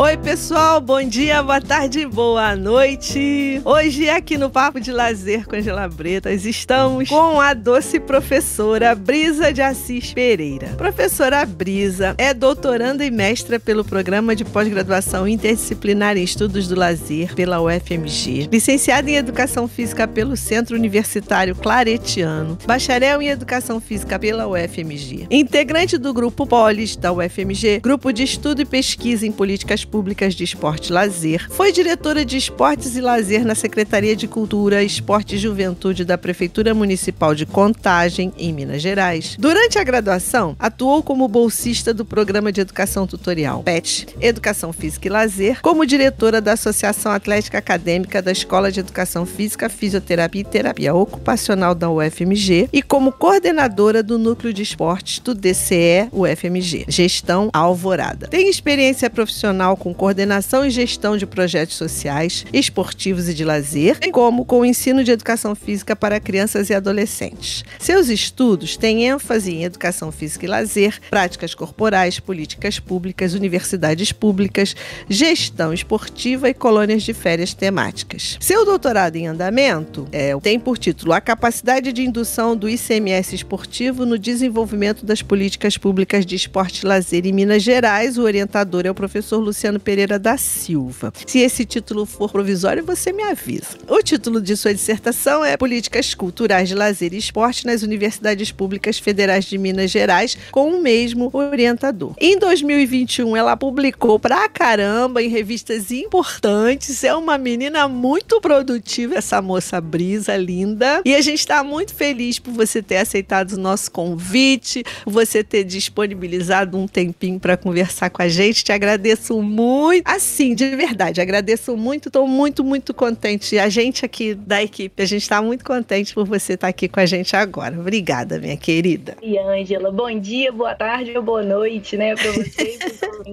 Oi, pessoal, bom dia, boa tarde, boa noite. Hoje, aqui no Papo de Lazer com Angela Bretas, estamos com a doce professora Brisa de Assis Pereira. Professora Brisa é doutoranda e mestra pelo Programa de Pós-Graduação Interdisciplinar em Estudos do Lazer pela UFMG, licenciada em Educação Física pelo Centro Universitário Claretiano, bacharel em Educação Física pela UFMG, integrante do Grupo Polis da UFMG, Grupo de Estudo e Pesquisa em Políticas Públicas de Esporte e Lazer. Foi diretora de Esportes e Lazer na Secretaria de Cultura, Esporte e Juventude da Prefeitura Municipal de Contagem, em Minas Gerais. Durante a graduação, atuou como bolsista do Programa de Educação Tutorial PET, Educação Física e Lazer, como diretora da Associação Atlética Acadêmica da Escola de Educação Física, Fisioterapia e Terapia Ocupacional da UFMG e como coordenadora do Núcleo de Esportes do DCE UFMG, Gestão Alvorada. Tem experiência profissional com coordenação e gestão de projetos sociais, esportivos e de lazer, bem como com o ensino de educação física para crianças e adolescentes. Seus estudos têm ênfase em educação física e lazer, práticas corporais, políticas públicas, universidades públicas, gestão esportiva e colônias de férias temáticas. Seu doutorado em andamento é, tem por título A capacidade de indução do ICMS esportivo no desenvolvimento das políticas públicas de esporte e lazer em Minas Gerais. O orientador é o professor Luciano Pereira da Silva. Se esse título for provisório, você me avisa. O título de sua dissertação é Políticas Culturais de Lazer e Esporte nas Universidades Públicas Federais de Minas Gerais, com o mesmo orientador. Em 2021, ela publicou pra caramba em revistas importantes. É uma menina muito produtiva, essa moça Brisa, linda. E a gente está muito feliz por você ter aceitado o nosso convite, você ter disponibilizado um tempinho para conversar com a gente. Te agradeço muito muito. Assim, de verdade, agradeço muito, estou muito, muito contente. A gente aqui da equipe, a gente está muito contente por você estar tá aqui com a gente agora. Obrigada, minha querida. E Ângela, bom dia, boa tarde ou boa noite, né, para vocês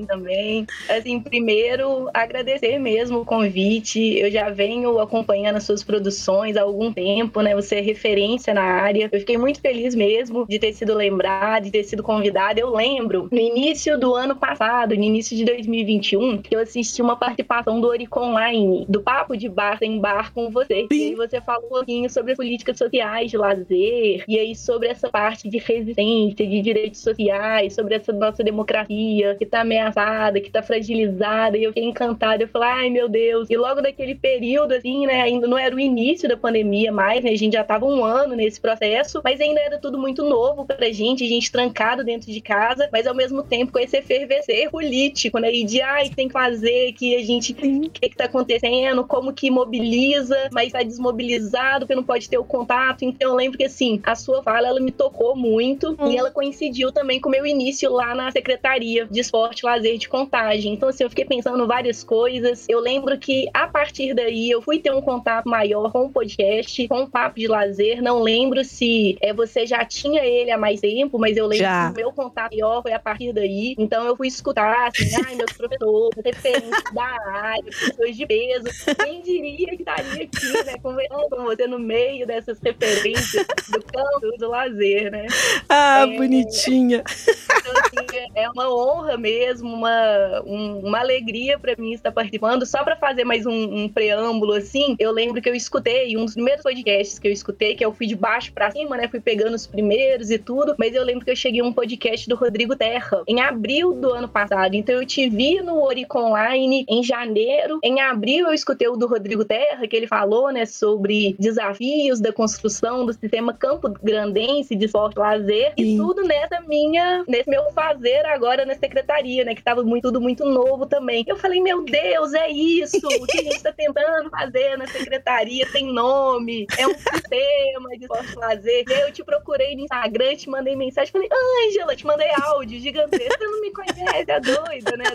também. Assim, primeiro, agradecer mesmo o convite. Eu já venho acompanhando as suas produções há algum tempo, né? Você é referência na área. Eu fiquei muito feliz mesmo de ter sido lembrada, de ter sido convidada. Eu lembro, no início do ano passado, no início de 2021, 2021, que eu assisti uma participação do Oricon Online, do Papo de Bar em Bar com você. Sim. E aí você falou um pouquinho sobre as políticas sociais de lazer, e aí sobre essa parte de resistência, de direitos sociais, sobre essa nossa democracia que tá ameaçada, que tá fragilizada, e eu fiquei encantada. Eu falei, ai meu Deus. E logo naquele período, assim, né, ainda não era o início da pandemia mais, né, a gente já tava um ano nesse processo, mas ainda era tudo muito novo pra gente, a gente trancado dentro de casa, mas ao mesmo tempo com esse efervescer político, né, e de, ai, que tem que fazer, que a gente. O que, que tá acontecendo, como que mobiliza, mas tá desmobilizado, porque não pode ter o contato. Então eu lembro que assim, a sua fala ela me tocou muito hum. e ela coincidiu também com o meu início lá na Secretaria de Esporte Lazer de Contagem. Então, assim, eu fiquei pensando várias coisas. Eu lembro que a partir daí eu fui ter um contato maior com o podcast, com o Papo de Lazer. Não lembro se é, você já tinha ele há mais tempo, mas eu lembro já. que o meu contato maior foi a partir daí. Então eu fui escutar, assim, ai, meus professores referentes da área, pessoas de peso. Quem diria que estaria aqui, né, conversando com você no meio dessas referências do campo do lazer, né? Ah, é, bonitinha. Então, assim, é uma honra mesmo, uma, um, uma alegria para mim estar participando. Só para fazer mais um, um, preâmbulo, assim, eu lembro que eu escutei um dos primeiros podcasts que eu escutei, que é o Fui de Baixo para Cima, né? Fui pegando os primeiros e tudo, mas eu lembro que eu cheguei a um podcast do Rodrigo Terra, em abril do ano passado. Então eu te vi no Orico Online em janeiro. Em abril eu escutei o do Rodrigo Terra, que ele falou, né, sobre desafios da construção do sistema Campo Grandense de esporte lazer Sim. e tudo nessa minha, nesse meu fazer agora na secretaria, né, que tava muito, tudo muito novo também. Eu falei, meu Deus, é isso o que a gente tá tentando fazer na secretaria, tem nome, é um sistema de esporte lazer. E aí eu te procurei no Instagram, te mandei mensagem, falei, Ângela, te mandei áudio gigantesco, você não me conhece, é doida, né?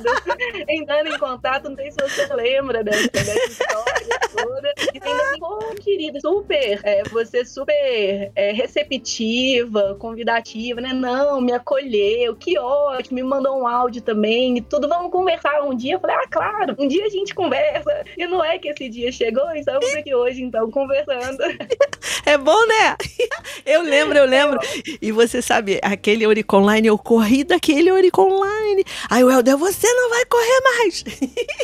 entrando em contato, não sei se você lembra dessa, dessa história toda. E ainda assim, pô, querida, super, é, você super é, receptiva, convidativa, né? Não, me acolheu, que ótimo, me mandou um áudio também e tudo. Vamos conversar um dia. Eu falei, ah, claro, um dia a gente conversa. E não é que esse dia chegou, estamos aqui hoje, então, conversando. É bom, né? Eu lembro, eu lembro. E você sabe, aquele Eurico Online, eu corri daquele Eurico Online. Aí o Helder, você não vai correr mais.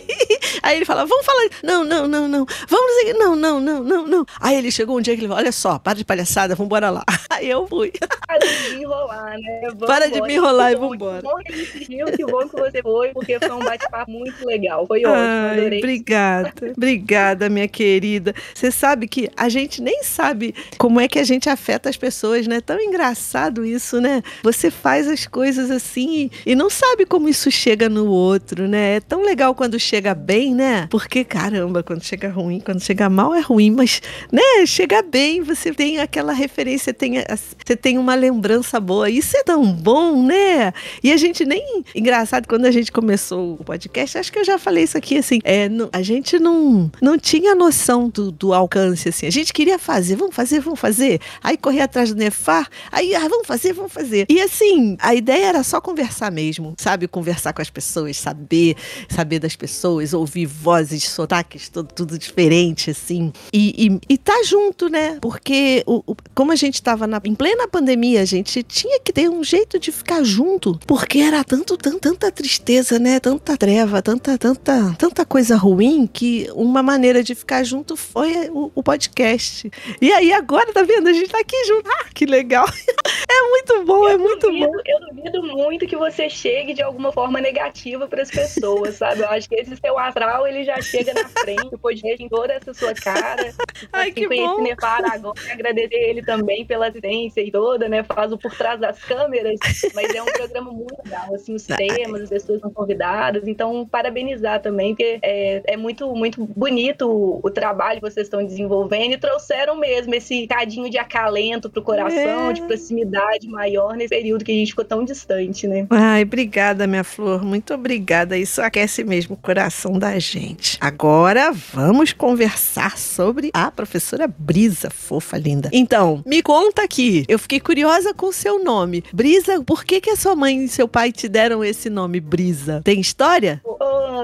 Aí ele fala, vamos falar. Não, não, não, não. Vamos. Não, não, não, não, não. Aí ele chegou um dia que ele falou, olha só, para de palhaçada, vamos embora lá. Aí eu fui. Para de me enrolar, né? Vamos para de me enrolar e vamos embora. Que bom que insistiu, que bom que você foi, porque foi um bate-papo muito legal. Foi ótimo, Ai, adorei. Obrigada, obrigada, minha querida. Você sabe que a gente nem sabe como é que a gente afeta as pessoas, né? Tão engraçado isso, né? Você faz as coisas assim e, e não sabe como isso chega no outro, né? É tão legal quando chega bem, né? Porque, caramba, quando chega ruim, quando chega mal é ruim, mas, né? Chega bem, você tem aquela referência, tem, você tem uma lembrança boa. Isso é tão bom, né? E a gente nem. Engraçado, quando a gente começou o podcast, acho que eu já falei isso aqui, assim, é, não- a gente não, não tinha noção do, do alcance, assim. A gente queria fazer, vamos fazer, vamos fazer. Aí correr atrás do Nefar, aí ah, vamos fazer, vamos fazer. E assim, a ideia era só conversar mesmo, sabe? Conversar com as pessoas, saber, saber das pessoas, ouvir vozes, sotaques, tudo, tudo diferente, assim. E, e, e tá junto, né? Porque o, o- como a gente tava na, em plena pandemia, a gente tinha que ter um jeito de ficar junto, porque era tanto, tan- tanta tristeza, né? Tanta treva, tanta, tanta, tanta coisa ruim que uma maneira de ficar junto foi o, o podcast. E aí agora, tá vendo? A gente tá aqui junto. Ah, que legal. É muito bom, é muito bom. eu duvido muito que você chegue de alguma forma negativa para as pessoas, sabe? Eu acho que esse seu astral ele já chega na frente, o podcast em toda essa sua cara. Ai, assim, que bom. Nefar agora, agradecer ele também pela assistência e toda, né? Faz o por trás das câmeras, mas é um programa muito legal, assim, os temas, as pessoas são convidadas, então parabenizar também, porque é, é muito, muito bonito o, o trabalho que vocês estão desenvolvendo e trouxeram mesmo esse cadinho de acalento pro coração, É. de proximidade maior nesse período que a gente ficou tão distante, né? Ai, obrigada, minha flor. Muito obrigada. Isso aquece mesmo o coração da gente. Agora vamos conversar sobre a professora Brisa, fofa, linda. Então, me conta aqui. Eu fiquei curiosa com o seu nome. Brisa, por que, que a sua mãe e seu pai te deram esse nome, Brisa? Tem história? Ô,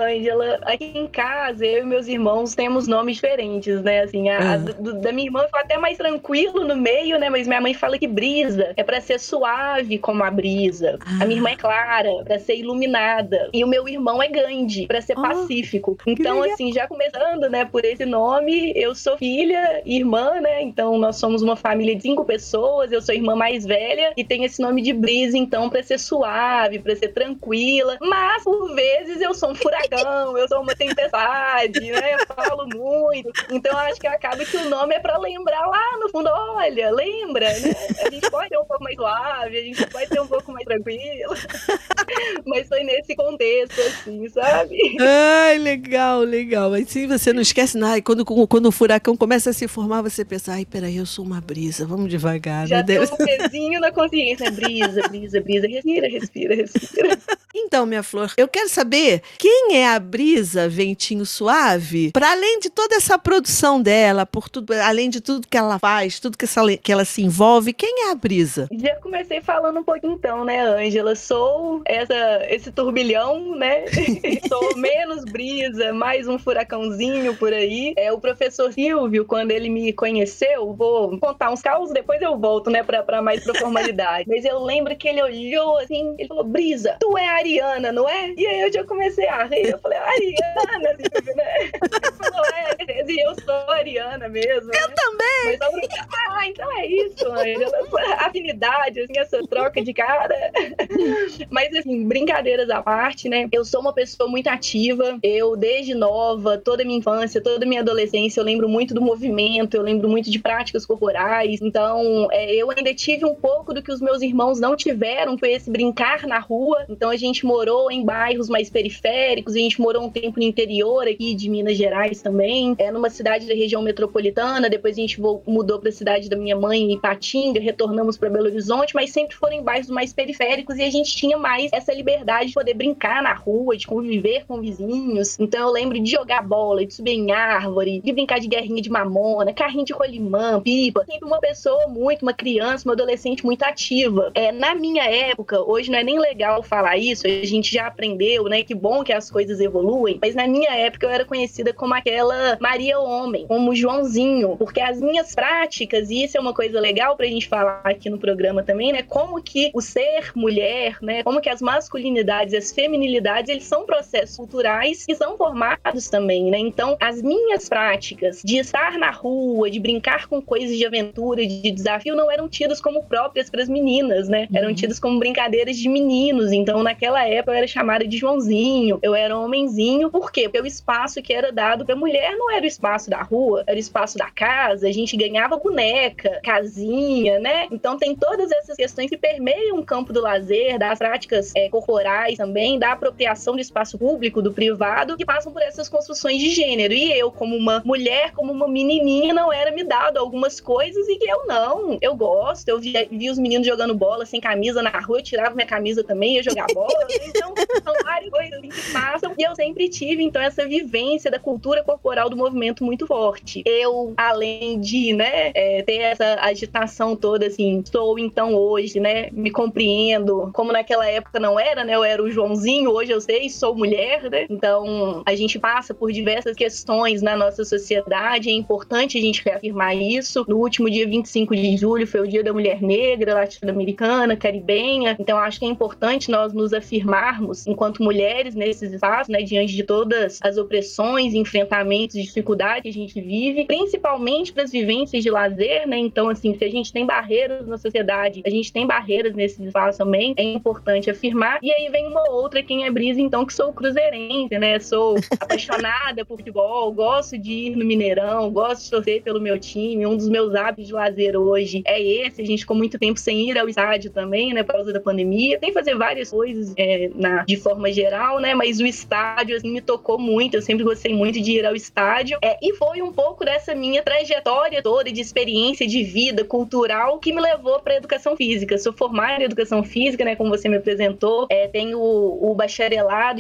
Ângela, aqui em casa, eu e meus irmãos temos nomes diferentes, né? Assim, a, a Ah. do- da minha irmã foi até mais tranquilo no meio, né? Mas minha mãe fala que brisa é pra ser suave como a brisa. A minha irmã é clara, pra ser iluminada. E o meu irmão é Gandhi, pra ser Oh, pacífico. Então, assim, já começando, né, por esse nome, eu sou filha, irmã, né? Então, nós somos uma família de cinco pessoas, eu sou irmã mais velha e tenho esse nome de brisa, então, pra ser suave, pra ser tranquila. Mas, por vezes, eu sou um furacão, eu sou uma tempestade, né? Eu falo muito. Então, eu acho que acaba que o nome é pra lembrar lá no fundo, olha, lembra, né? A gente pode ser um pouco mais suave, a gente pode ser um pouco mais tranquilo. Mas foi nesse contexto, assim, sabe? Ai, legal, legal. Mas sim, você não esquece nada. Quando, quando o furacão começa a se formar, você pensa, ai, peraí, eu sou uma brisa, vamos devagar, Já tem um pezinho na consciência. Brisa, brisa, brisa. Respira, respira, respira. Então, minha flor, eu quero saber quem é a Brisa Ventinho Suave, para além de toda essa produção dela, por tudo, além de tudo que ela faz, tudo que, essa, que ela se envolve, quem é a Brisa? Já comecei falando um pouco então, né, Ângela? Sou essa, esse turbilhão, né? Sou menos brisa, mais um furacãozinho por aí. É o professor Silvio, quando ele me conheceu, vou contar uns caos, depois eu volto, né, pra, pra mais pra formalidade. Mas eu lembro que ele olhou assim, ele falou: Brisa, tu é Ariana, não é? E aí eu já comecei a rir. Eu falei: Ariana, assim, né? Ele falou: É, e eu sou Ariana mesmo. Eu né? também! Mas só pra... Ah, então é isso, Ângela. Afinidade, assim, essa troca de cara. Mas, assim, brincadeiras à parte, né? Eu sou uma pessoa muito ativa. Eu, desde nova, toda a minha infância, toda a minha adolescência, eu lembro muito do movimento, eu lembro muito de práticas corporais. Então, é, eu ainda tive um pouco do que os meus irmãos não tiveram, foi esse brincar na rua. Então, a gente morou em bairros mais periféricos, a gente morou um tempo no interior aqui de Minas Gerais também. também, é numa cidade da região metropolitana, depois a gente mudou para a cidade da minha mãe, em Ipatinga, retornamos para Belo Horizonte, mas sempre foram em bairros mais periféricos e a gente tinha mais essa liberdade de poder brincar na rua, de conviver com vizinhos. Então eu lembro de jogar bola, de subir em árvore, de brincar de guerrinha de mamona, carrinho de rolimã, pipa. Sempre uma pessoa muito, uma criança, uma adolescente muito ativa. É, na minha época, hoje não é nem legal falar isso, a gente já aprendeu, né? Que bom que as coisas evoluem, mas na minha época eu era conhecida como aquela Maria Homem, como Joãozinho, porque as minhas práticas, e isso é uma coisa legal pra gente falar aqui no programa também, né? Como que o ser mulher, né? Como que as masculinidades as feminilidades, eles são processos culturais que são formados também, né? Então, as minhas práticas de estar na rua, de brincar com coisas de aventura, de desafio, não eram tidas como próprias para as meninas, né? Eram uhum. tidas como brincadeiras de meninos. Então, naquela época, eu era chamada de Joãozinho, eu era homenzinho. Por quê? Porque o espaço que era dado para mulher não era o espaço da rua, era o espaço da casa. A gente ganhava boneca, casinha, né? Então, tem todas essas questões que permeiam o campo do lazer, das práticas é, corporais também, da apropriação do espaço público, do privado, que passam por essas construções de gênero. E eu, como uma mulher, como uma menininha, não era me dado algumas coisas e que eu não. Eu gosto, eu vi, vi os meninos jogando bola sem camisa na rua, eu tirava minha camisa também, ia jogar bola. então, são várias coisas que passam. E eu sempre tive, então, essa vivência da cultura corporal do movimento muito forte. Eu, além de, né, é, ter essa agitação toda, assim, sou então hoje, né, me compreendo, como naquela época não era, né, eu era o Joãozinho, hoje eu sei, sou mulher, né, então a gente passa por diversas questões na nossa sociedade, é importante a gente reafirmar isso. No último dia 25 de julho foi o dia da mulher negra, latino-americana, caribenha, então acho que é importante nós nos afirmarmos enquanto mulheres nesses espaços, né, diante de todas as opressões, enfrentamentos, dificuldades que a gente vive, principalmente para as vivências de lazer, né, então assim, se a gente tem barreiras na sociedade, a gente tem barreiras nesses espaços também, é importante afirmar. E aí vem uma outra, quem é então, que sou cruzeirense, né? Sou apaixonada por futebol, gosto de ir no Mineirão, gosto de torcer pelo meu time. Um dos meus hábitos de lazer hoje é esse. A gente ficou muito tempo sem ir ao estádio também, né? Por causa da pandemia. Tem que fazer várias coisas é, na, de forma geral, né? Mas o estádio, assim, me tocou muito. Eu sempre gostei muito de ir ao estádio. É, e foi um pouco dessa minha trajetória toda de experiência de vida cultural que me levou para educação física. Sou formada em educação física, né? Como você me apresentou. É, tenho o, o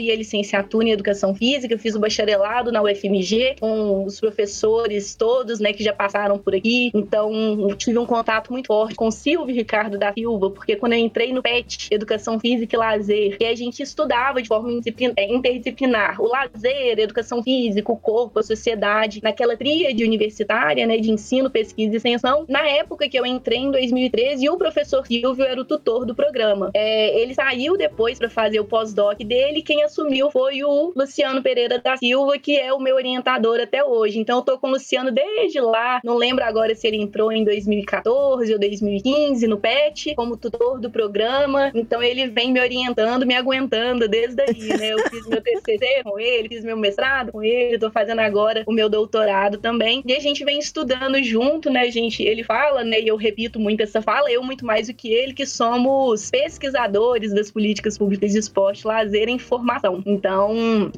e a licenciatura em educação física. Fiz o bacharelado na UFMG com os professores todos, né? Que já passaram por aqui. Então, tive um contato muito forte com Silvio Ricardo da Silva, porque quando eu entrei no PET, Educação Física e Lazer, e a gente estudava de forma é, interdisciplinar o lazer, educação física, o corpo, a sociedade, naquela tríade universitária, né? De ensino, pesquisa e extensão. Na época que eu entrei em 2013, o professor Silvio era o tutor do programa. É, ele saiu depois para fazer o pós-doc dele, quem assumiu foi o Luciano Pereira da Silva, que é o meu orientador até hoje. Então eu tô com o Luciano desde lá, não lembro agora se ele entrou em 2014 ou 2015 no PET, como tutor do programa. Então ele vem me orientando, me aguentando desde aí, né? Eu fiz meu TCC com ele, fiz meu mestrado com ele, tô fazendo agora o meu doutorado também. E a gente vem estudando junto, né, gente? Ele fala, né, e eu repito muito essa fala, eu muito mais do que ele, que somos pesquisadores das políticas públicas de esporte, lazer informação. Então,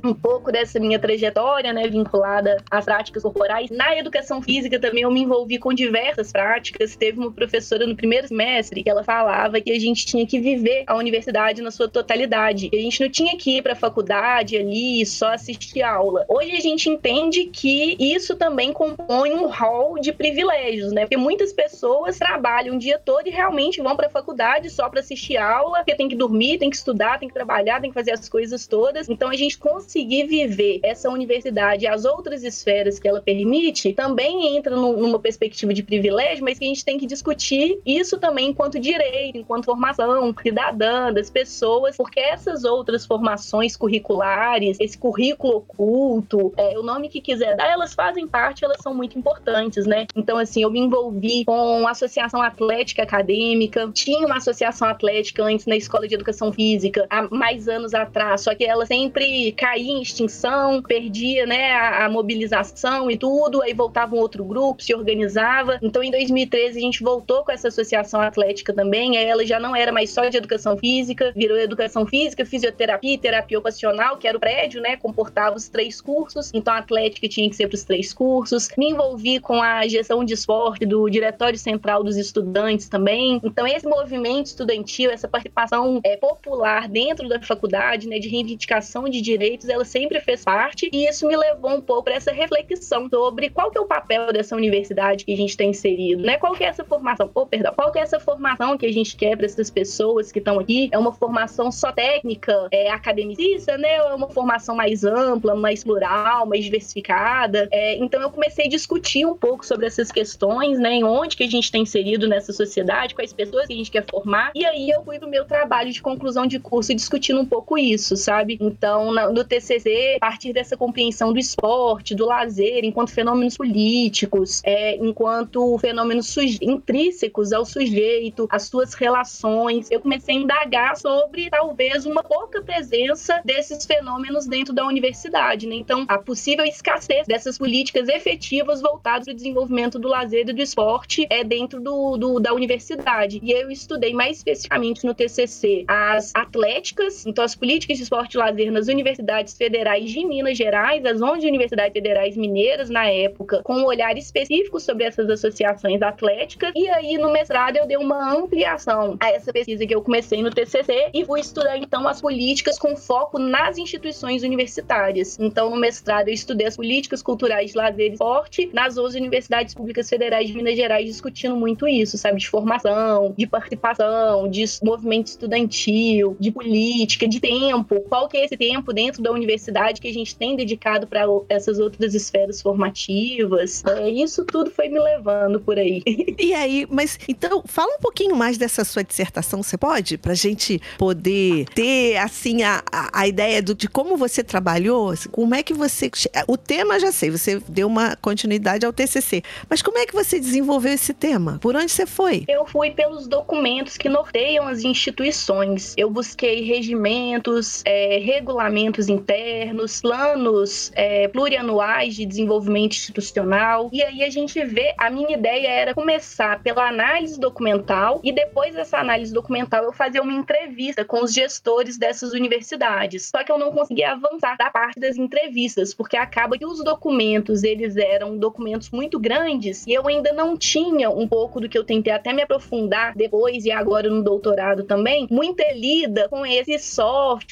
um pouco dessa minha trajetória, né, vinculada às práticas corporais. Na educação física também eu me envolvi com diversas práticas. Teve uma professora no primeiro semestre que ela falava que a gente tinha que viver a universidade na sua totalidade. A gente não tinha que ir para a faculdade ali e só assistir aula. Hoje a gente entende que isso também compõe um hall de privilégios, né? Porque muitas pessoas trabalham o dia todo e realmente vão para a faculdade só para assistir aula, porque tem que dormir, tem que estudar, tem que trabalhar, tem que fazer as coisas todas. Então a gente conseguir viver essa universidade e as outras esferas que ela permite também entra numa perspectiva de privilégio, mas que a gente tem que discutir isso também enquanto direito, enquanto formação cidadã das pessoas, porque essas outras formações curriculares, esse currículo oculto, é, o nome que quiser dar, elas fazem parte, elas são muito importantes, né? Então, assim, eu me envolvi com a Associação Atlética Acadêmica, tinha uma associação atlética antes na Escola de Educação Física, há mais anos atrás, só que ela sempre caía em extinção, perdia, né, a, a mobilização e tudo, aí voltava um outro grupo, se organizava. Então, em 2013, a gente voltou com essa associação atlética também, aí ela já não era mais só de educação física, virou educação física, fisioterapia terapia ocupacional, que era o prédio, né, comportava os três cursos. Então, a atlética tinha que ser para os três cursos. Me envolvi com a gestão de esporte do Diretório Central dos Estudantes também. Então, esse movimento estudantil, essa participação é, popular dentro da faculdade, né, de reivindicação de direitos, ela sempre fez parte. E isso me levou um pouco para essa reflexão sobre qual que é o papel dessa universidade que a gente tem inserido, né? Qual que é essa formação? Oh, perdão. Qual que é essa formação que a gente quer para essas pessoas que estão aqui? É uma formação só técnica, é academicista, né? Ou é uma formação mais ampla, mais plural, mais diversificada? É, então eu comecei a discutir um pouco sobre essas questões, né? Em onde que a gente tem inserido nessa sociedade, quais pessoas que a gente quer formar. E aí eu fui pro meu trabalho de conclusão de curso discutindo um pouco isso, sabe? Então, no TCC, a partir dessa compreensão do esporte, do lazer, enquanto fenômenos políticos, é, enquanto fenômenos intrínsecos ao sujeito, às suas relações, eu comecei a indagar sobre talvez uma pouca presença desses fenômenos dentro da universidade, né? Então, a possível escassez dessas políticas efetivas voltadas para o desenvolvimento do lazer e do esporte é dentro do, do, da universidade. E eu estudei mais especificamente no TCC as atléticas, então as políticas de esporte e lazer nas universidades federais de Minas Gerais, as 11 universidades federais mineiras na época, com um olhar específico sobre essas associações atléticas. E aí no mestrado eu dei uma ampliação a essa pesquisa que eu comecei no TCC e fui estudar então as políticas com foco nas instituições universitárias. Então no mestrado eu estudei as políticas culturais de lazer e esporte nas 11 universidades públicas federais de Minas Gerais, discutindo muito isso, sabe, de formação, de participação, de movimento estudantil, de política, de tempo. Qual que é esse tempo dentro da universidade que a gente tem dedicado para essas outras esferas formativas? É, isso tudo foi me levando por aí. E aí, mas então, fala um pouquinho mais dessa sua dissertação, você pode? Pra gente poder ter, assim, a, a, a ideia do, de como você trabalhou, assim, como é que você. O tema já sei, você deu uma continuidade ao TCC, mas como é que você desenvolveu esse tema? Por onde você foi? Eu fui pelos documentos que norteiam as instituições. Eu busquei regimentos, é, regulamentos internos, planos é, plurianuais de desenvolvimento institucional. E aí a gente vê, a minha ideia era começar pela análise documental e depois dessa análise documental eu fazer uma entrevista com os gestores dessas universidades. Só que eu não conseguia avançar da parte das entrevistas, porque acaba que os documentos, eles eram documentos muito grandes e eu ainda não tinha um pouco do que eu tentei até me aprofundar depois e agora no doutorado também, muita lida com esses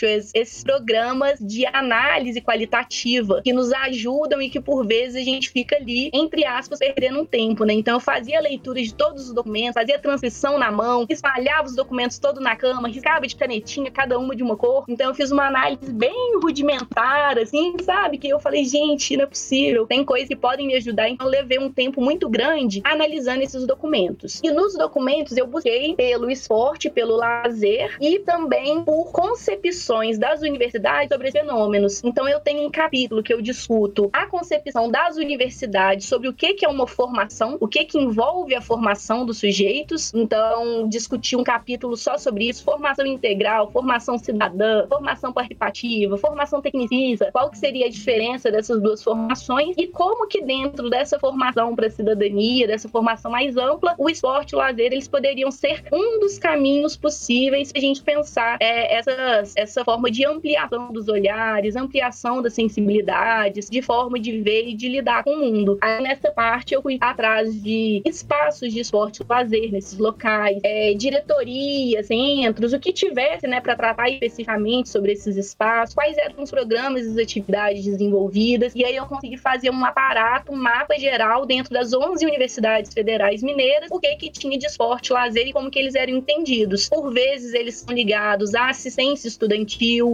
esses programas de análise qualitativa que nos ajudam e que por vezes a gente fica ali, entre aspas, perdendo um tempo, né? Então eu fazia leitura de todos os documentos, fazia transcrição na mão, espalhava os documentos todo na cama, riscava de canetinha, cada uma de uma cor. Então eu fiz uma análise bem rudimentar, assim, sabe? Que eu falei, gente, não é possível. Tem coisas que podem me ajudar. Então eu levei um tempo muito grande analisando esses documentos. E nos documentos eu busquei pelo esporte, pelo lazer e também por concepções das universidades sobre fenômenos. Então eu tenho um capítulo que eu discuto a concepção das universidades sobre o que, que é uma formação, o que, que envolve a formação dos sujeitos. Então, discuti um capítulo só sobre isso: formação integral, formação cidadã, formação participativa, formação tecnicista, qual que seria a diferença dessas duas formações e como que dentro dessa formação para a cidadania, dessa formação mais ampla, o esporte e o lazer eles poderiam ser um dos caminhos possíveis para a gente pensar é, essa, essa forma de ampliação dos olhares, ampliação das sensibilidades, de forma de ver e de lidar com o mundo. Aí nessa parte eu fui atrás de espaços de esporte lazer nesses locais, é, diretorias, centros, o que tivesse, né, para tratar especificamente sobre esses espaços, quais eram os programas e as atividades desenvolvidas, e aí eu consegui fazer um aparato, um mapa geral dentro das 11 universidades federais mineiras, o que que tinha de esporte, lazer e como que eles eram entendidos. Por vezes eles são ligados à assistência estudantil,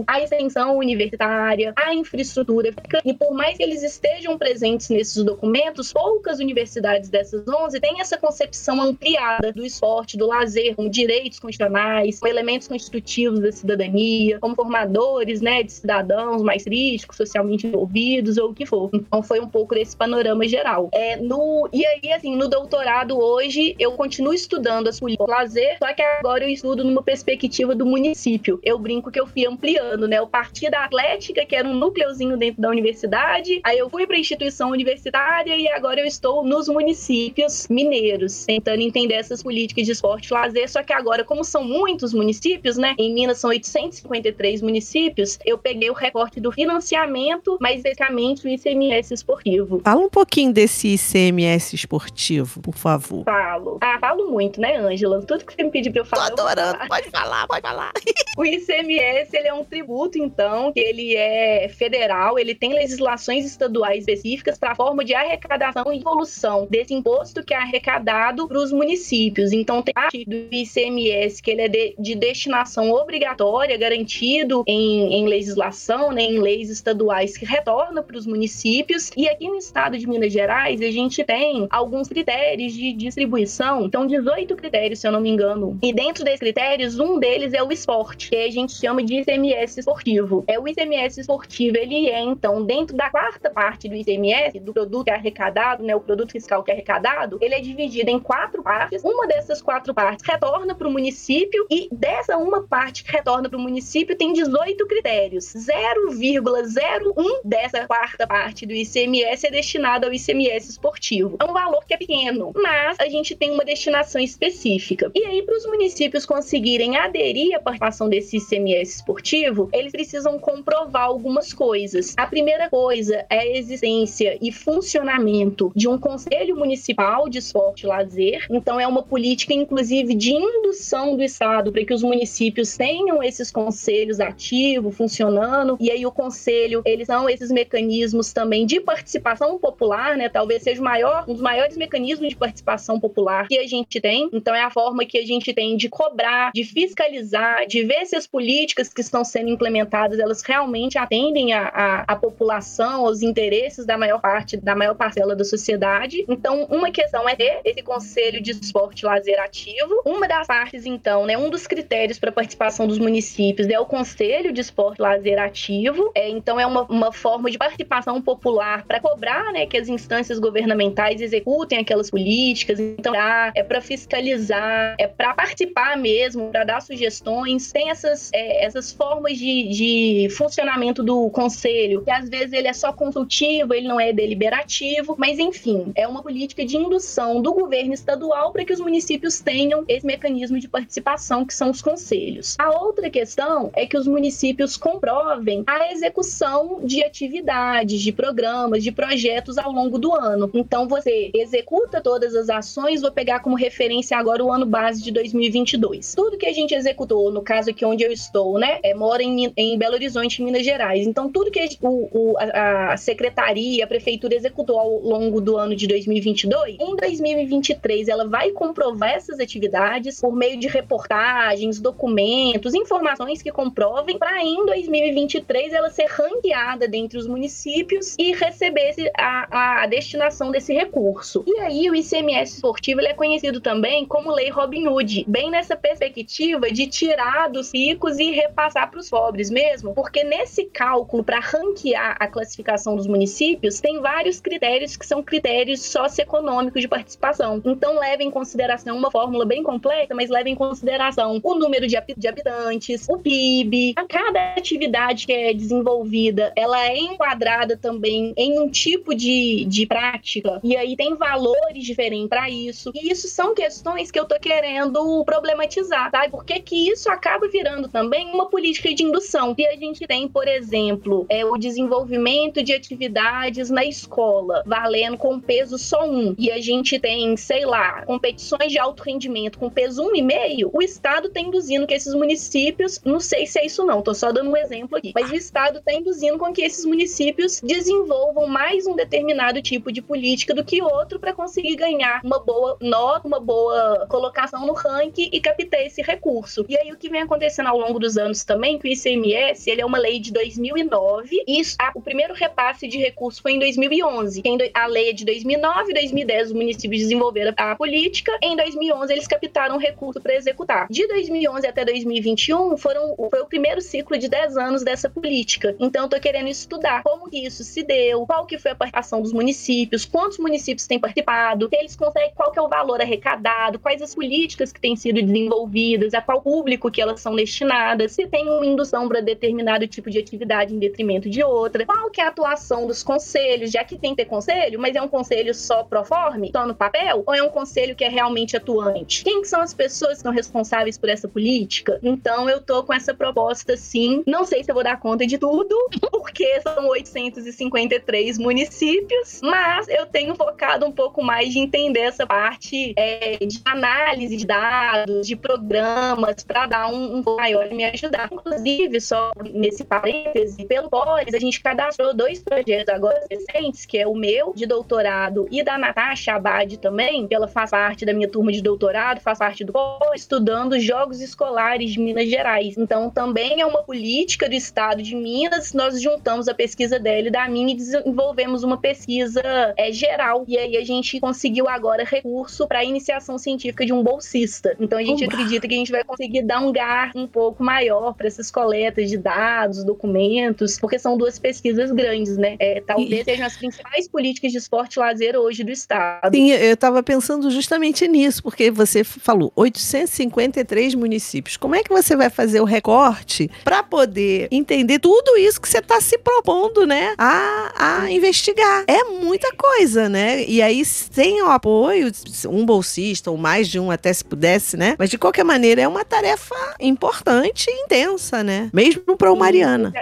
à extensão universitária, à infraestrutura, e por mais que eles estejam presentes nesses documentos, poucas universidades dessas 11 têm essa concepção ampliada do esporte, do lazer, como direitos constitucionais, como elementos constitutivos da cidadania, como formadores, né, de cidadãos mais críticos, socialmente envolvidos ou o que for. Então foi um pouco desse panorama geral. É, no, e aí, assim, no doutorado hoje, eu continuo estudando as políticas do lazer, só que agora eu estudo numa perspectiva do município. Eu brinco que eu fui ampliando, né? Eu parti da atlética, que era um núcleozinho dentro da universidade, aí eu fui para a instituição universitária e agora eu estou nos municípios mineiros, tentando entender essas políticas de esporte e lazer, só que agora, como são muitos municípios, né? Em Minas são 853 municípios, eu peguei o recorte do financiamento, mas automaticamente o ICMS esportivo. Fala um pouquinho desse ICMS esportivo, por favor. Falo. Ah, falo muito, né, Ângela? Tudo que você me pedir pra eu falar. Tô adorando, falar. pode falar, pode falar. o ICMS, ele é um tributo, então, que ele é federal, ele tem legislações estaduais específicas para a forma de arrecadação e evolução desse imposto que é arrecadado para os municípios. Então, tem parte do ICMS que ele é de, de destinação obrigatória, garantido em, em legislação, né, em leis estaduais que retorna para os municípios. E aqui no estado de Minas Gerais, a gente tem alguns critérios de distribuição, então 18 critérios, se eu não me engano. E dentro desses critérios, um deles é o esporte, que a gente chama de ICMS esportivo. É o ICMS esportivo, ele é então dentro da quarta parte do ICMS, do produto que é arrecadado, né, o produto fiscal que é arrecadado, ele é dividido em quatro partes. Uma dessas quatro partes retorna para o município e dessa uma parte que retorna para o município tem 18 critérios. 0,01 dessa quarta parte do ICMS é destinado ao ICMS esportivo. É um valor que é pequeno, mas a gente tem uma destinação específica. E aí, para os municípios conseguirem aderir à participação desse ICMS esportivo, eles precisam comprovar algumas coisas. A primeira coisa é a existência e funcionamento de um conselho municipal de esporte e lazer. Então, é uma política, inclusive, de indução do Estado para que os municípios tenham esses conselhos ativos, funcionando. E aí, o conselho, eles são esses mecanismos também de participação popular, né? Talvez seja maior, um dos maiores mecanismos de participação popular que a gente tem. Então, é a forma que a gente tem de cobrar, de fiscalizar, de ver se as políticas que estão sendo implementadas elas realmente atendem a, a, a população, aos interesses da maior parte, da maior parcela da sociedade. Então, uma questão é ter esse conselho de esporte lazer ativo. Uma das partes, então, né, um dos critérios para participação dos municípios é o conselho de esporte lazer ativo. É, então, é uma, uma forma de participação popular para cobrar né, que as instâncias governamentais executem aquelas políticas. Então, é para fiscalizar, é para participar mesmo, para dar sugestões. Tem essas, é, essas formas de, de funcionamento do conselho, que às vezes ele é só consultivo, ele não é deliberativo, mas enfim, é uma política de indução do governo estadual para que os municípios tenham esse mecanismo de participação, que são os conselhos. A outra questão é que os municípios comprovem a execução de atividades, de programas, de projetos ao longo do ano. Então você executa todas as ações, vou pegar como referência agora o ano base de 2022. Tudo que a gente executou, no caso aqui onde eu estou, né, é, mora em, em Belo Horizonte, Minas Gerais. Então tudo que o, o, a, a secretaria, a prefeitura executou ao longo do ano de 2022, em 2023 ela vai comprovar essas atividades por meio de reportagens, documentos, informações que comprovem para em 2023 ela ser ranqueada dentre os municípios e receber a, a destinação desse recurso. E aí o ICMS esportivo é conhecido também como Lei Robin Hood, bem nessa perspectiva de tirar dos ricos e repassar para os pobres mesmo, porque nesse cálculo para ranquear a classificação dos municípios tem vários critérios que são critérios socioeconômicos de participação. Então leva em consideração uma fórmula bem completa, mas leva em consideração o número de, de habitantes, o PIB, a cada atividade que é desenvolvida, ela é enquadrada também em um tipo de, de prática e aí tem valores diferentes para isso. E isso são questões que eu tô querendo problematizar, sabe? Porque que isso acaba virando também uma política de indução. E a gente tem, por exemplo, é o desenvolvimento de atividades na escola, valendo com peso só um. E a gente tem, sei lá, competições de alto rendimento com peso um e meio, o Estado está induzindo que esses municípios, não sei se é isso não, tô só dando um exemplo aqui, mas o Estado está induzindo com que esses municípios desenvolvam mais um determinado tipo de política do que outro para conseguir ganhar uma boa nota, uma boa colocação no ranking e captar esse recurso. E aí o que vem acontecendo ao longo dos anos também, que o ICMS, ele é uma lei de 2009 e a, o primeiro repasse de recurso foi em 2011. A lei é de 2009, 2010 os municípios desenvolveram a política, em 2011 eles captaram recurso para executar. De 2011 até 2021 foram, foi o primeiro ciclo de 10 anos dessa política. Então eu tô querendo estudar como que isso se deu, qual que foi a participação dos municípios, quantos municípios têm participado, eles conseguem qual que é o valor arrecadado, quais as políticas que têm sido desenvolvidas, a qual público que elas são destinadas, se tem uma indução para determinado tipo de atividade em detrimento de outra, qual que é a atuação dos conselhos, já que tem que ter conselho, mas é um conselho só pro forme, só no papel, ou é um conselho que é realmente atuante? Quem que são as pessoas que são responsáveis por essa política? Então eu tô com essa proposta sim, não sei se eu vou dar conta de tudo, porque são 853 municípios, mas eu tenho focado um pouco mais de entender essa parte é, de análise de dados, de programas, para dar um, um maior e me ajudar. Inclusive, só nesse parêntese, pelo POLES, a gente cadastrou dois projetos agora recentes, que é o meu, de doutorado, e da Natasha Abad também, que ela faz parte da minha turma de doutorado, faz parte do POLES, estudando jogos escolares de Minas Gerais. Então, também é uma política do Estado de Minas, nós juntamos a pesquisa dela e da minha e desenvolvemos uma pesquisa é, geral. E aí a gente conseguiu agora recurso para a iniciação científica de um bolsista. Então, a gente acredita que a gente vai conseguir dar um gar um pouco maior para essas coletas de dados, documentos, porque são duas pesquisas grandes, né? É, talvez e... sejam as principais políticas de esporte e lazer hoje do Estado. Sim, eu estava pensando justamente nisso, porque você falou 853 municípios. Como é que você vai fazer o recorte para poder entender tudo isso que você está se propondo, né, a, a investigar? É muita coisa, né? E aí, sem o apoio, um bolsista ou mais de um até se pudesse, né? Mas de qualquer maneira, é uma tarefa importante e intensa, né? Mesmo para o Mariana.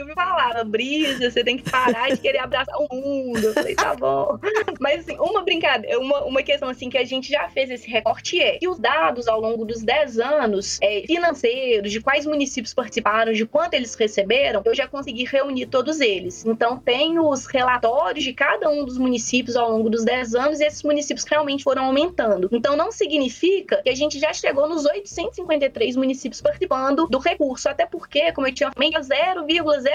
Silvio falava, Brisa, você tem que parar de querer abraçar o mundo. Eu falei, tá bom. Mas assim, uma brincadeira, uma, uma questão assim que a gente já fez esse recorte é que os dados ao longo dos 10 anos é, financeiros, de quais municípios participaram, de quanto eles receberam, eu já consegui reunir todos eles. Então tem os relatórios de cada um dos municípios ao longo dos 10 anos e esses municípios realmente foram aumentando. Então não significa que a gente já chegou nos 853 municípios participando do recurso, até porque, como eu tinha falado,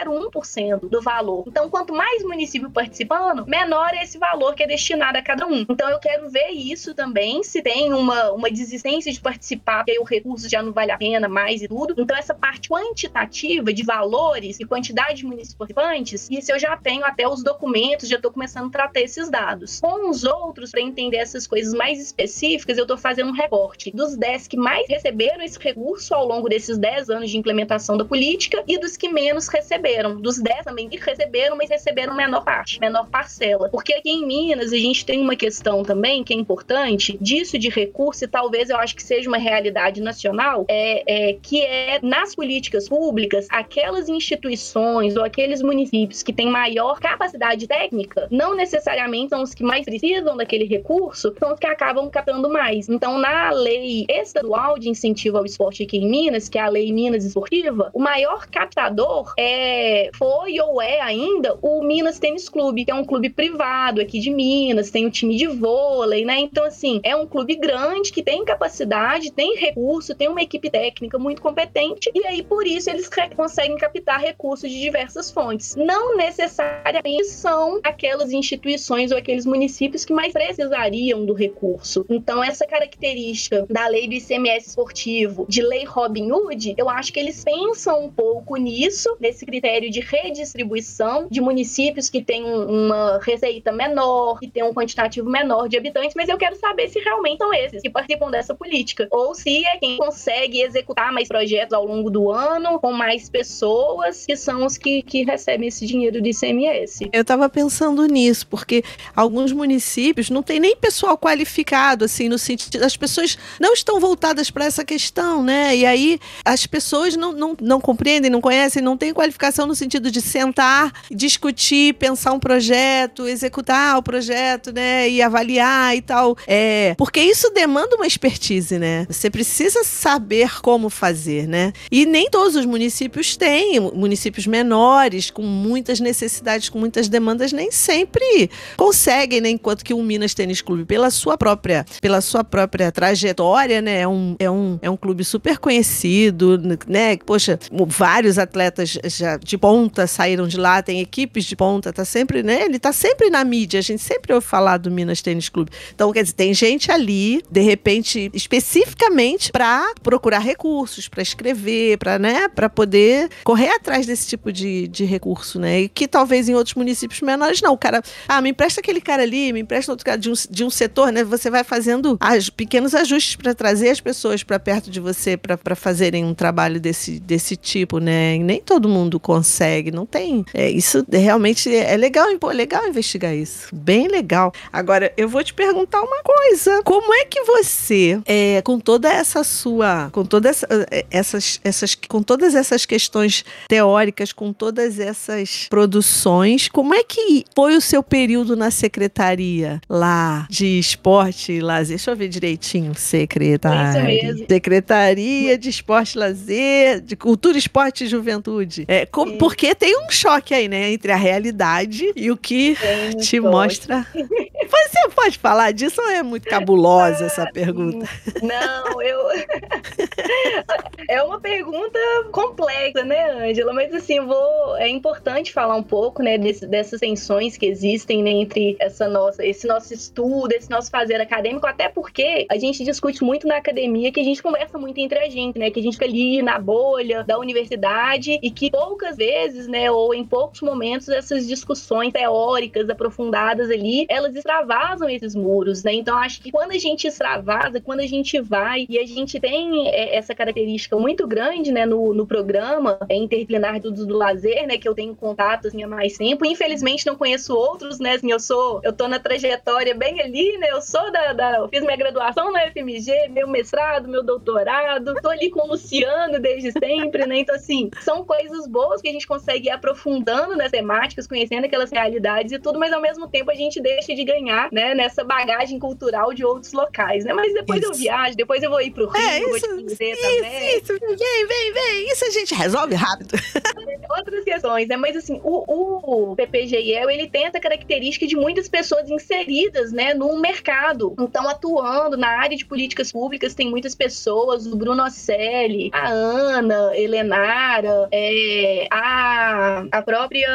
0,01% do valor. Então, quanto mais município participando, menor é esse valor que é destinado a cada um. Então, eu quero ver isso também, se tem uma, uma desistência de participar, que aí o recurso já não vale a pena mais e tudo. Então, essa parte quantitativa de valores e quantidade de municípios participantes, isso eu já tenho até os documentos, já estou começando a tratar esses dados. Com os outros, para entender essas coisas mais específicas, eu estou fazendo um recorte dos 10 que mais receberam esse recurso ao longo desses 10 anos de implementação da política e dos que menos receberam. Dos 10 também que receberam, mas receberam menor parte, menor parcela. Porque aqui em Minas a gente tem uma questão também que é importante disso de recurso, e talvez eu acho que seja uma realidade nacional, é, é que é nas políticas públicas, aquelas instituições ou aqueles municípios que têm maior capacidade técnica, não necessariamente são os que mais precisam daquele recurso, são os que acabam captando mais. Então, na lei estadual de incentivo ao esporte aqui em Minas, que é a Lei Minas Esportiva, o maior captador é, foi ou é ainda o Minas Tênis Clube, que é um clube privado aqui de Minas, tem um time de vôlei, né? Então, assim, é um clube grande que tem capacidade, tem recurso, tem uma equipe técnica muito competente, e aí por isso eles conseguem captar recursos de diversas fontes. Não necessariamente são aquelas instituições ou aqueles municípios que mais precisariam do recurso. Então, essa característica da lei do ICMS esportivo, de lei Robin Hood, eu acho que eles pensam um pouco nisso, nesse critério de redistribuição de municípios que têm uma receita menor, que têm um quantitativo menor de habitantes, mas eu quero saber se realmente são esses que participam dessa política, ou se é quem consegue executar mais projetos ao longo do ano, com mais pessoas, que são os que, que recebem esse dinheiro de ICMS. Eu estava pensando nisso, porque alguns municípios não tem nem pessoal qualificado, assim, no sentido, as pessoas não estão voltadas para essa questão, né? E aí as pessoas não, não, não compreendem, não conhecem, não têm qualificação no sentido de sentar, discutir, pensar um projeto, executar o projeto, né? E avaliar e tal. É, porque isso demanda uma expertise, né? Você precisa saber como fazer, né? E nem todos os municípios têm, municípios menores, com muitas necessidades, com muitas demandas, nem sempre conseguem, né? Enquanto que o Minas Tênis Clube, pela sua própria, pela sua própria trajetória, né? É um, é um, é um clube super conhecido, né? Poxa, vários atletas já de ponta saíram de lá, tem equipes de ponta, tá sempre, né? Ele tá sempre na mídia, a gente sempre ouve falar do Minas Tênis Clube. Então, quer dizer, tem gente ali, de repente, especificamente para procurar recursos, para escrever, para, né, para poder correr atrás desse tipo de, de recurso, né? E que talvez em outros municípios menores não. O cara, ah, me empresta aquele cara ali, me empresta outro cara de um, de um setor, né? Você vai fazendo as, pequenos ajustes para trazer as pessoas para perto de você para fazerem um trabalho desse, desse tipo, né? E nem todo mundo consegue. Não tem. É, isso realmente é legal, é legal investigar isso. Bem legal. Agora, eu vou te perguntar uma coisa. Como é que você, é, com toda essa sua. Com todas essa, é, essas, essas. Com todas essas questões teóricas, com todas essas produções, como é que foi o seu período na secretaria lá de esporte e lazer? Deixa eu ver direitinho. Secretaria. Secretaria de Esporte e Lazer, de Cultura, Esporte e Juventude. É, com, porque tem um choque aí, né? Entre a realidade e o que te mostra. Você pode falar disso ou é muito cabulosa essa pergunta? Não, eu. é uma pergunta complexa, né, Ângela? Mas assim, vou. É importante falar um pouco, né, desse, dessas tensões que existem né, entre essa nossa, esse nosso estudo, esse nosso fazer acadêmico, até porque a gente discute muito na academia que a gente conversa muito entre a gente, né? Que a gente fica ali na bolha da universidade e que poucas vezes, né, ou em poucos momentos, essas discussões teóricas aprofundadas ali, elas extravasam esses muros, né? Então acho que quando a gente extravasa, quando a gente vai e a gente tem é, essa característica muito grande, né, no, no programa é, interdisciplinar do, do lazer, né, que eu tenho contato assim, há mais tempo. Infelizmente não conheço outros, né? Assim, eu sou, eu tô na trajetória bem ali, né? Eu sou da, da eu fiz minha graduação na FMG, meu mestrado, meu doutorado, tô ali com o Luciano desde sempre, né? Então assim, são coisas boas que a gente consegue ir aprofundando nas temáticas, conhecendo aquelas realidades e tudo, mas ao mesmo tempo a gente deixa de ganhar, né, nessa bagagem cultural de outros locais, né? Mas depois isso. eu viajo, depois eu vou ir pro Rio, é, vou te isso, também. Isso, vem, vem, vem. Isso a gente resolve rápido. Outras questões, né? Mas assim, o, o PPGIEL, ele tem essa característica de muitas pessoas inseridas, né, no mercado. Então, atuando na área de políticas públicas, tem muitas pessoas, o Bruno Ocelli, a Ana, Helenara, é, a, a própria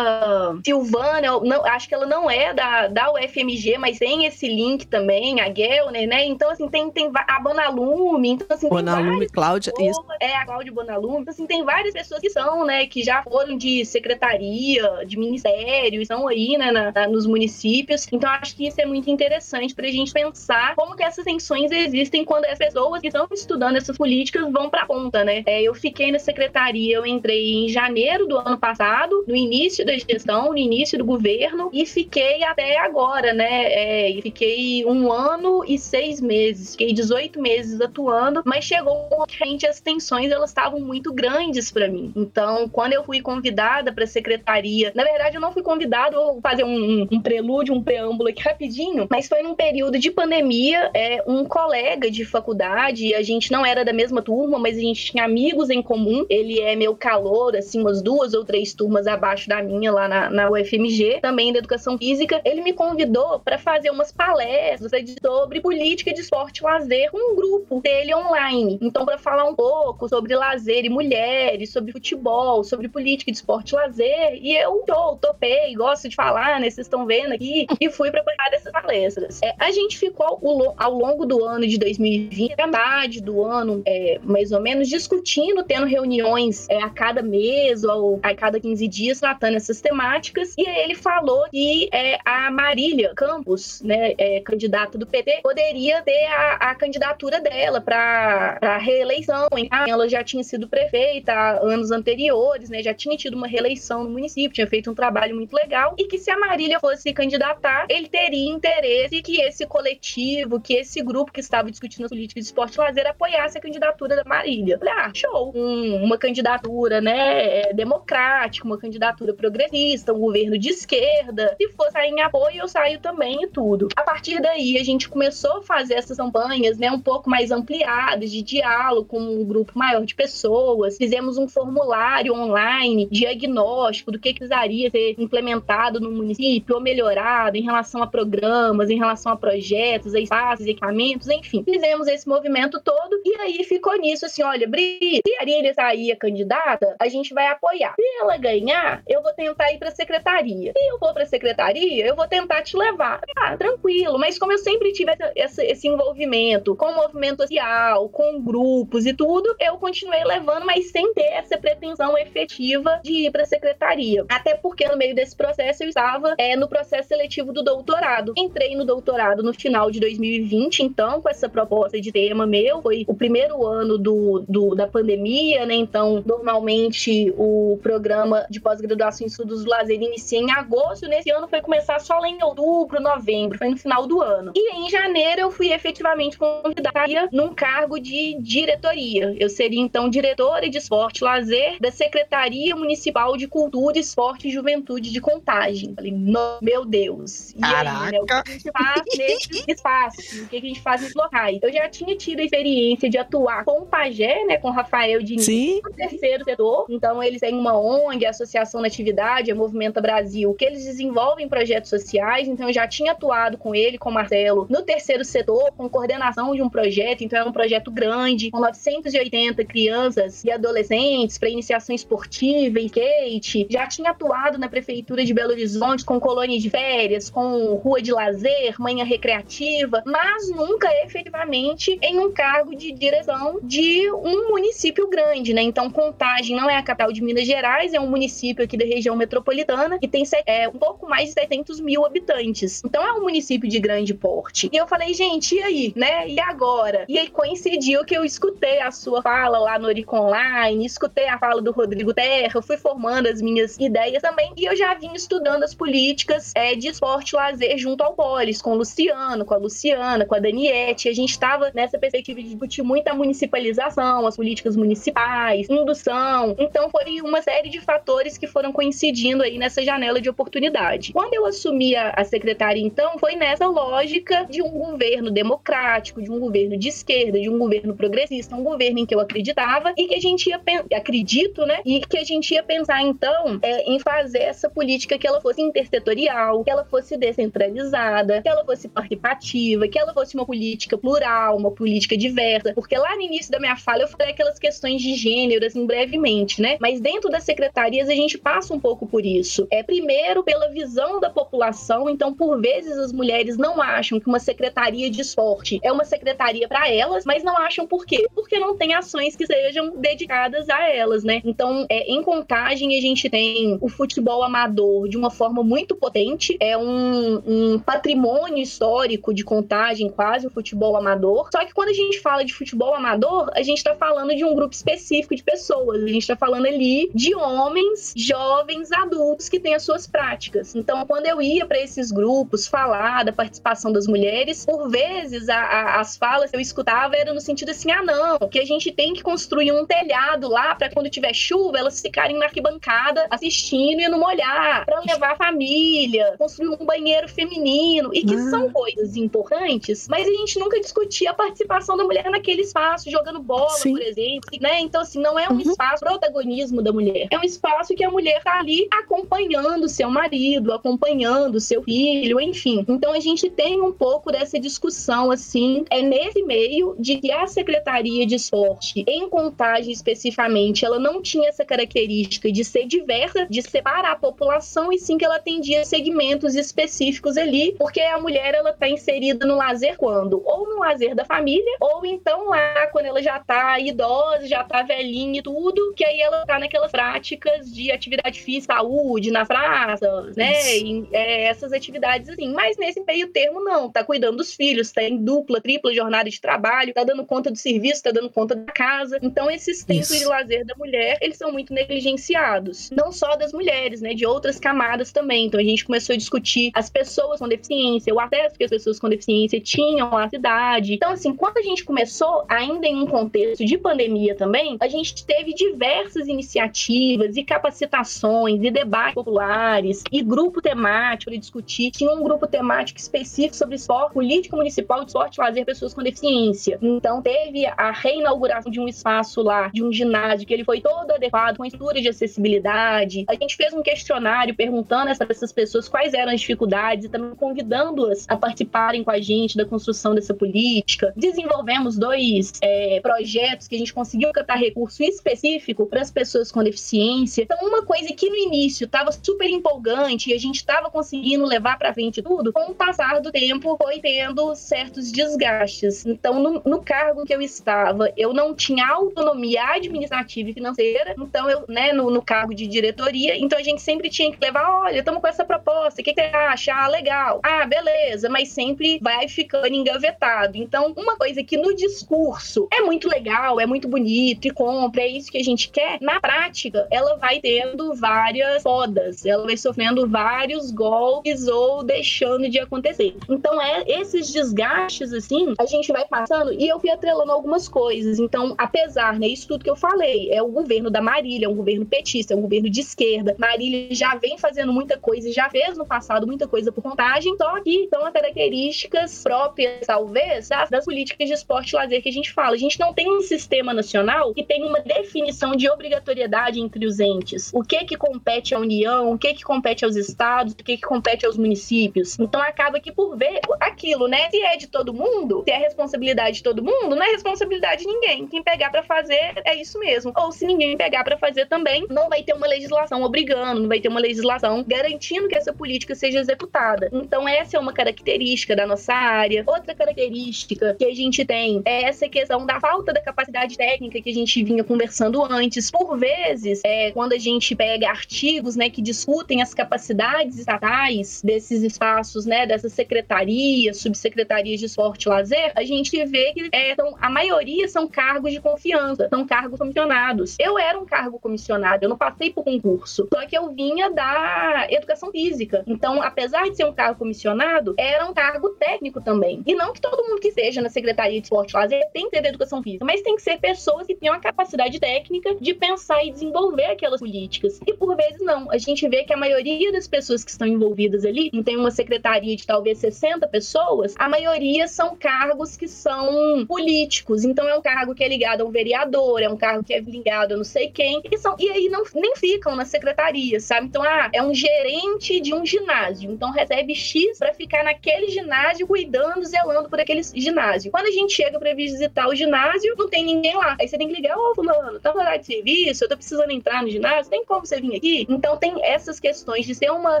Silvana, não, acho que ela não é da, da UFMG, mas tem esse link também, a Gelner, né? Então, assim, tem, tem a Bonalume, então, assim, Bonalume, Cláudia, pessoas, isso. É, a Cláudia Bonalume. Então, assim, tem várias pessoas que são, né, que já foram de secretaria, de ministério, estão aí, né, na, na, nos municípios. Então, acho que isso é muito interessante pra gente pensar como que essas tensões existem quando as pessoas que estão estudando essas políticas vão pra ponta, né? É, eu fiquei na secretaria, eu entrei em janeiro do ano passado, no início da gestão, no início do governo, e fiquei até agora, né? É, fiquei um ano e seis meses, fiquei 18 meses atuando, mas chegou que as tensões elas estavam muito grandes para mim. Então, quando eu fui convidada para secretaria, na verdade eu não fui convidada, vou fazer um, um, prelúdio, um preâmbulo aqui rapidinho, mas foi num período de pandemia, é um colega de faculdade, a gente não era da mesma turma, mas a gente tinha amigos em comum. Ele é meu calor, assim, umas duas ou três turmas abaixo da minha lá na, na UFMG, também da educação física. Ele me convidou para fazer umas palestras sobre política de esporte e lazer com um grupo dele online. Então, para falar um pouco sobre lazer e mulheres, sobre futebol, sobre política de esporte e lazer. E eu topei, gosto de falar, né? Vocês estão vendo aqui, e fui para participar dessas palestras. É, a gente ficou ao, ao, longo do ano de 2020, metade do ano, é, mais ou menos, discutindo, tendo reuniões é, a cada mês ou a cada 15 dias, tratando essas temáticas. E ele falou que é, a Marília Campos, né, é, candidata do PT, poderia ter a, a candidatura dela para reeleição. Então, ela já tinha sido prefeita anos anteriores, né? Já tinha tido uma reeleição no município, tinha feito um trabalho muito legal. E que se a Marília fosse se candidatar, ele teria interesse que esse coletivo, que esse grupo que estava discutindo as políticas de esporte e lazer apoiasse a candidatura da Marília. Falei, ah, show. Um, uma candidatura, né, é, democrática, uma candidatura progressista, um governo de esquerda. Se for sair em apoio, eu saio também e tudo. A partir daí, a gente começou a fazer essas campanhas, né, um pouco mais ampliadas, de diálogo com um grupo maior de pessoas. Fizemos um formulário online, diagnóstico do que precisaria ser implementado no município ou melhorado em relação a programas, em relação a projetos, a espaços, equipamentos, enfim. Fizemos esse movimento todo e aí ficou nisso assim, olha, Bri, se a Ariel sair a candidata, a gente vai apoiar. Se ela ganhar, eu vou tentar ir para a secretaria. Se eu for para a secretaria, eu vou tentar te levar. Ah, tranquilo, mas como eu sempre tive essa, essa, esse envolvimento com o movimento social, com grupos e tudo, eu continuei levando, mas sem ter essa pretensão efetiva de ir para a secretaria. Até porque no meio desse processo eu estava é, no processo seletivo do doutorado. Entrei no doutorado no final de 2020, então, com essa proposta de tema meu. Foi o primeiro ano do, do da pandemia, né? Então, normalmente o programa de pós-graduação em estudos do lazer inicia em agosto. Nesse ano foi começar só lá em outubro, novembro, foi no final do ano. E em janeiro eu fui efetivamente convidada num cargo de diretoria. Eu seria então diretora de esporte e lazer da Secretaria Municipal de Cultura, Esporte e Juventude de Contagem. Falei, meu Deus. E Caraca. aí, né? O que a gente faz nesse espaço? O que a gente faz nesses locais? Eu já tinha tido a experiência de atuar com o Pajé, né? Com o Rafael Diniz, Sim. no terceiro setor. Então, eles têm uma ONG, Associação na Atividade, a Movimenta Brasil, que eles desenvolvem projetos sociais. Então, eu já tinha atuado com ele, com o Marcelo, no terceiro setor, com coordenação de um projeto. Então, é um projeto grande, com 980 crianças e adolescentes para iniciação esportiva, skate. Já tinha atuado na Prefeitura de Belo Horizonte com colônia de férias, com rua de lazer, manhã recreativa, mas nunca efetivamente em um cargo de direção de um município grande, né? Então, Contagem não é a capital de Minas Gerais, é um município aqui da região metropolitana que tem é, um pouco mais de 700 mil habitantes. Então, é um município de grande porte. E eu falei, gente, e aí, né? E agora? E aí coincidiu que eu escutei a sua fala lá no Oric Online, escutei a fala do Rodrigo Terra, fui formando as minhas ideias também, e eu já vim estudando as políticas é, de esporte e lazer junto ao Polis, com o Luciano, com a Luciana, com a Daniette. A gente estava nessa perspectiva de discutir muito a municipalização, as políticas municipais, indução. Então, foi uma série de fatores que foram coincidindo aí nessa janela de oportunidade. Quando eu assumi a, a secretaria, então, foi nessa lógica de um governo democrático, de um governo de esquerda, de um governo progressista, um governo em que eu acreditava e que a gente ia acredito, né? E que a gente ia pensar então é, em fazer essa política que ela fosse intersetorial, que ela fosse descentralizada, que ela fosse participativa, que ela fosse uma política plural, uma política diversa, porque lá no início da minha fala eu falei aquelas questões de gênero assim brevemente, né? Mas dentro das secretarias a gente passa um pouco por isso. É primeiro pela visão da população, então por vezes as mulheres não acham que uma secretaria de esporte é uma secretaria para elas, mas não acham por quê? Porque não tem ações que sejam dedicadas a elas, né? Então, é, em contagem, a gente tem o futebol amador de uma forma muito potente, é um, um patrimônio histórico de contagem, quase o futebol amador. Só que quando a gente fala de futebol amador, a gente tá falando de um grupo específico de pessoas, a gente tá falando ali de homens, jovens, adultos que têm as suas práticas. Então, quando eu ia para esses grupos falar da participação das mulheres, por vezes a, a, as falas que eu escutava eram no sentido assim: ah, não, que a gente tem que construir um telhado lá para quando tiver chuva elas ficarem na arquibancada assistindo e não molhar, para levar a família, construir um banheiro feminino, e que ah. são coisas importantes, mas a gente nunca discutia a participação da mulher naquele espaço, jogando bola, Sim. por exemplo, né? Então, assim, não é um uhum. espaço protagonismo da mulher, é um espaço que a mulher tá ali acompanhando seu marido, acompanhando seu filho, enfim. Então, a gente tem um pouco dessa discussão, assim, é nesse meio de que a Secretaria de Esporte, em contagem especificamente, ela não tinha essa característica de ser diversa, de separar a população, e sim que ela atendia segmentos específicos ali, porque a mulher ela tá inserida no lazer quando? Ou no lazer da família, ou então lá quando ela já tá idosa, já tá velhinha e tudo, que aí ela tá naquelas práticas de atividade física, saúde, na praça, né? E, é, essas atividades assim. Mas nesse meio termo, não. Tá cuidando dos filhos, tá em dupla, tripla jornada de trabalho, tá dando conta do serviço, tá dando conta da casa. Então, esses tempos Isso. de lazer da mulher, eles são muito negligenciados. Não só das mulheres, né? De outras camadas também. Então, a gente começou a discutir as pessoas com deficiência, o acesso que as pessoas com deficiência tinham à cidade. Então, assim, quando a gente começou, ainda em um contexto de pandemia também, a gente teve diversas iniciativas e capacitações e debates populares e grupo temático para discutir. Tinha um grupo temático específico sobre esporte, política municipal de esporte lazer pessoas com deficiência. Então, teve a reinauguração de um espaço lá, de um ginásio, que ele foi todo adequado, com estrutura de acessibilidade. A gente fez um questionário perguntando a essas pessoas quais eram as dificuldades e também convidando-as a participarem com a gente da construção dessa política. Desenvolvemos dois é, projetos que a gente conseguiu captar recurso específico para as pessoas com deficiência. Então, uma coisa que no início estava super empolgante e a gente estava conseguindo levar para tudo, com o passar do tempo foi tendo certos desgastes. Então, no, no cargo que eu estava, eu não tinha autonomia administrativa e financeira, então eu, né, no, no cargo de diretoria, então a gente sempre tinha que levar, olha, estamos com essa proposta, o que, que você acha? Ah, legal. Ah, beleza, mas sempre vai ficando engavetado. Então, uma coisa que no discurso é muito legal, é muito bonito e compra, é isso que a gente quer, na prática, ela vai tendo várias fodas, ela vai sofrendo vários golpes ou deixando de acontecer. Então, é esses desgastes, assim, a gente vai passando e eu fui atrelando algumas coisas. Então, apesar, né, isso tudo que eu falei, é o governo da Marília, é um governo petista, é um governo de esquerda. Marília já vem fazendo muita coisa, já fez no passado muita coisa por contagem, só que são as características próprias, talvez, das, das políticas de esporte e lazer que a gente fala. A gente não tem um sistema nacional que tem uma definição de obrigatoriedade entre os entes. O que que compete à União, o que que compete aos estados, o que que compete aos municípios. Então acaba que por ver aquilo, né? Se é de todo mundo, se é responsabilidade de todo mundo, não é responsabilidade de ninguém. Quem pegar para fazer é isso mesmo. Ou se ninguém pegar para fazer também, não vai ter uma legislação obrigando, não vai ter uma legislação garantindo que essa política seja executada. Então essa é uma característica da nossa área. Outra característica que a gente tem é essa questão da falta da capacidade técnica que a gente vinha conversando antes. Por vezes, é, quando a gente pega artigos, né, que discutem as capacidades estatais desses espaços, né, dessas secretarias, subsecretarias de esporte e lazer, a gente vê que é, são, a maioria são cargos de confiança, são cargos comissionados. Eu era um cargo comissionado, eu não passei por concurso, só que eu vinha da educação física. Então, apesar de ser um cargo comissionado, era um cargo técnico também. E não que todo mundo que seja na Secretaria de Esporte e Lazer tem que ter educação física, mas tem que ser pessoas que tenham a capacidade técnica de pensar e desenvolver aquelas políticas. E por vezes não. A gente vê que a maioria das pessoas que estão envolvidas ali, tem uma secretaria de talvez 60 pessoas, a maioria são cargos que são políticos. Então é um cargo que é ligado a um vereador, é um cargo que é ligado a não sei quem, e, são, e aí não, nem ficam na secretaria, sabe? Então, ah, é um gerente de um ginásio, então recebe X para ficar naquele ginásio cuidando, zelando por aquele ginásio. Quando a gente chega para visitar o ginásio, não tem ninguém lá. Aí você tem que ligar, ô, oh, fulano, tá no horário de serviço, eu tô precisando entrar no ginásio, tem como você vir aqui? Então tem essas questões de ser uma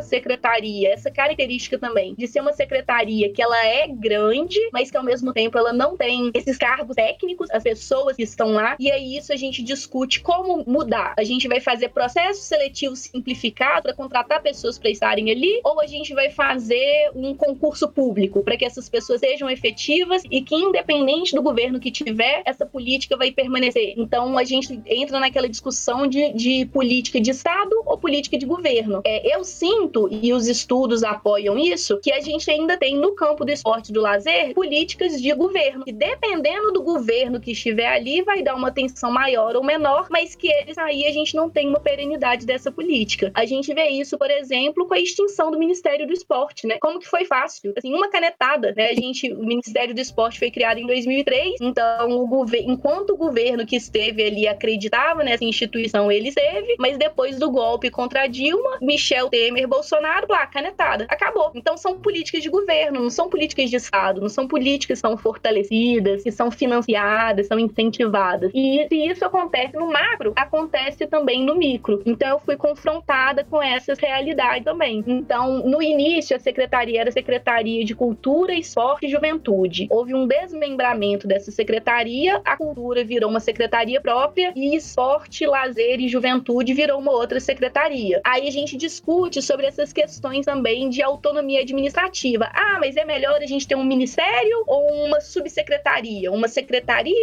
secretaria, essa característica também, de ser uma secretaria que ela é grande, mas que ao mesmo tempo ela não tem esses cargos técnicos, as pessoas que estão lá, e aí isso a gente discute como mudar. A gente vai fazer processo seletivo simplificado para contratar pessoas para estarem ali, ou a gente vai fazer um concurso público para que essas pessoas sejam efetivas e que, independente do governo que tiver, essa política vai permanecer. Então a gente entra naquela discussão de, de política de Estado ou política de governo. É, eu sinto, e os estudos apoiam isso, que a gente ainda tem no campo do esporte do lazer políticas de governo, que dependendo do governo que estiver ali, vai dar uma atenção maior ou menor, mas que eles aí a gente não tem uma perenidade dessa política. A gente vê isso, por exemplo, com a extinção do Ministério do Esporte, né? Como que foi fácil? Assim, uma canetada, né? A gente, o Ministério do Esporte foi criado em 2003, então o governo, enquanto o governo que esteve ali acreditava nessa instituição, ele esteve, mas depois do golpe contra a Dilma, Michel Temer, Bolsonaro, lá, canetada, acabou. Então são políticas de governo, não são políticas de Estado, não são políticas que são fortalecidas, que são financiadas, são incentivadas. E se isso acontece no macro, acontece também no micro. Então eu fui confrontada com essas realidades também. Então, no início, a secretaria era a Secretaria de Cultura, Esporte e Juventude. Houve um desmembramento dessa secretaria, a cultura virou uma secretaria própria e esporte, lazer e juventude virou uma outra secretaria. Aí a gente discute sobre essas questões também de autonomia administrativa. Ah, mas é melhor a gente ter um ministério ou uma subsecretaria? Uma secretaria,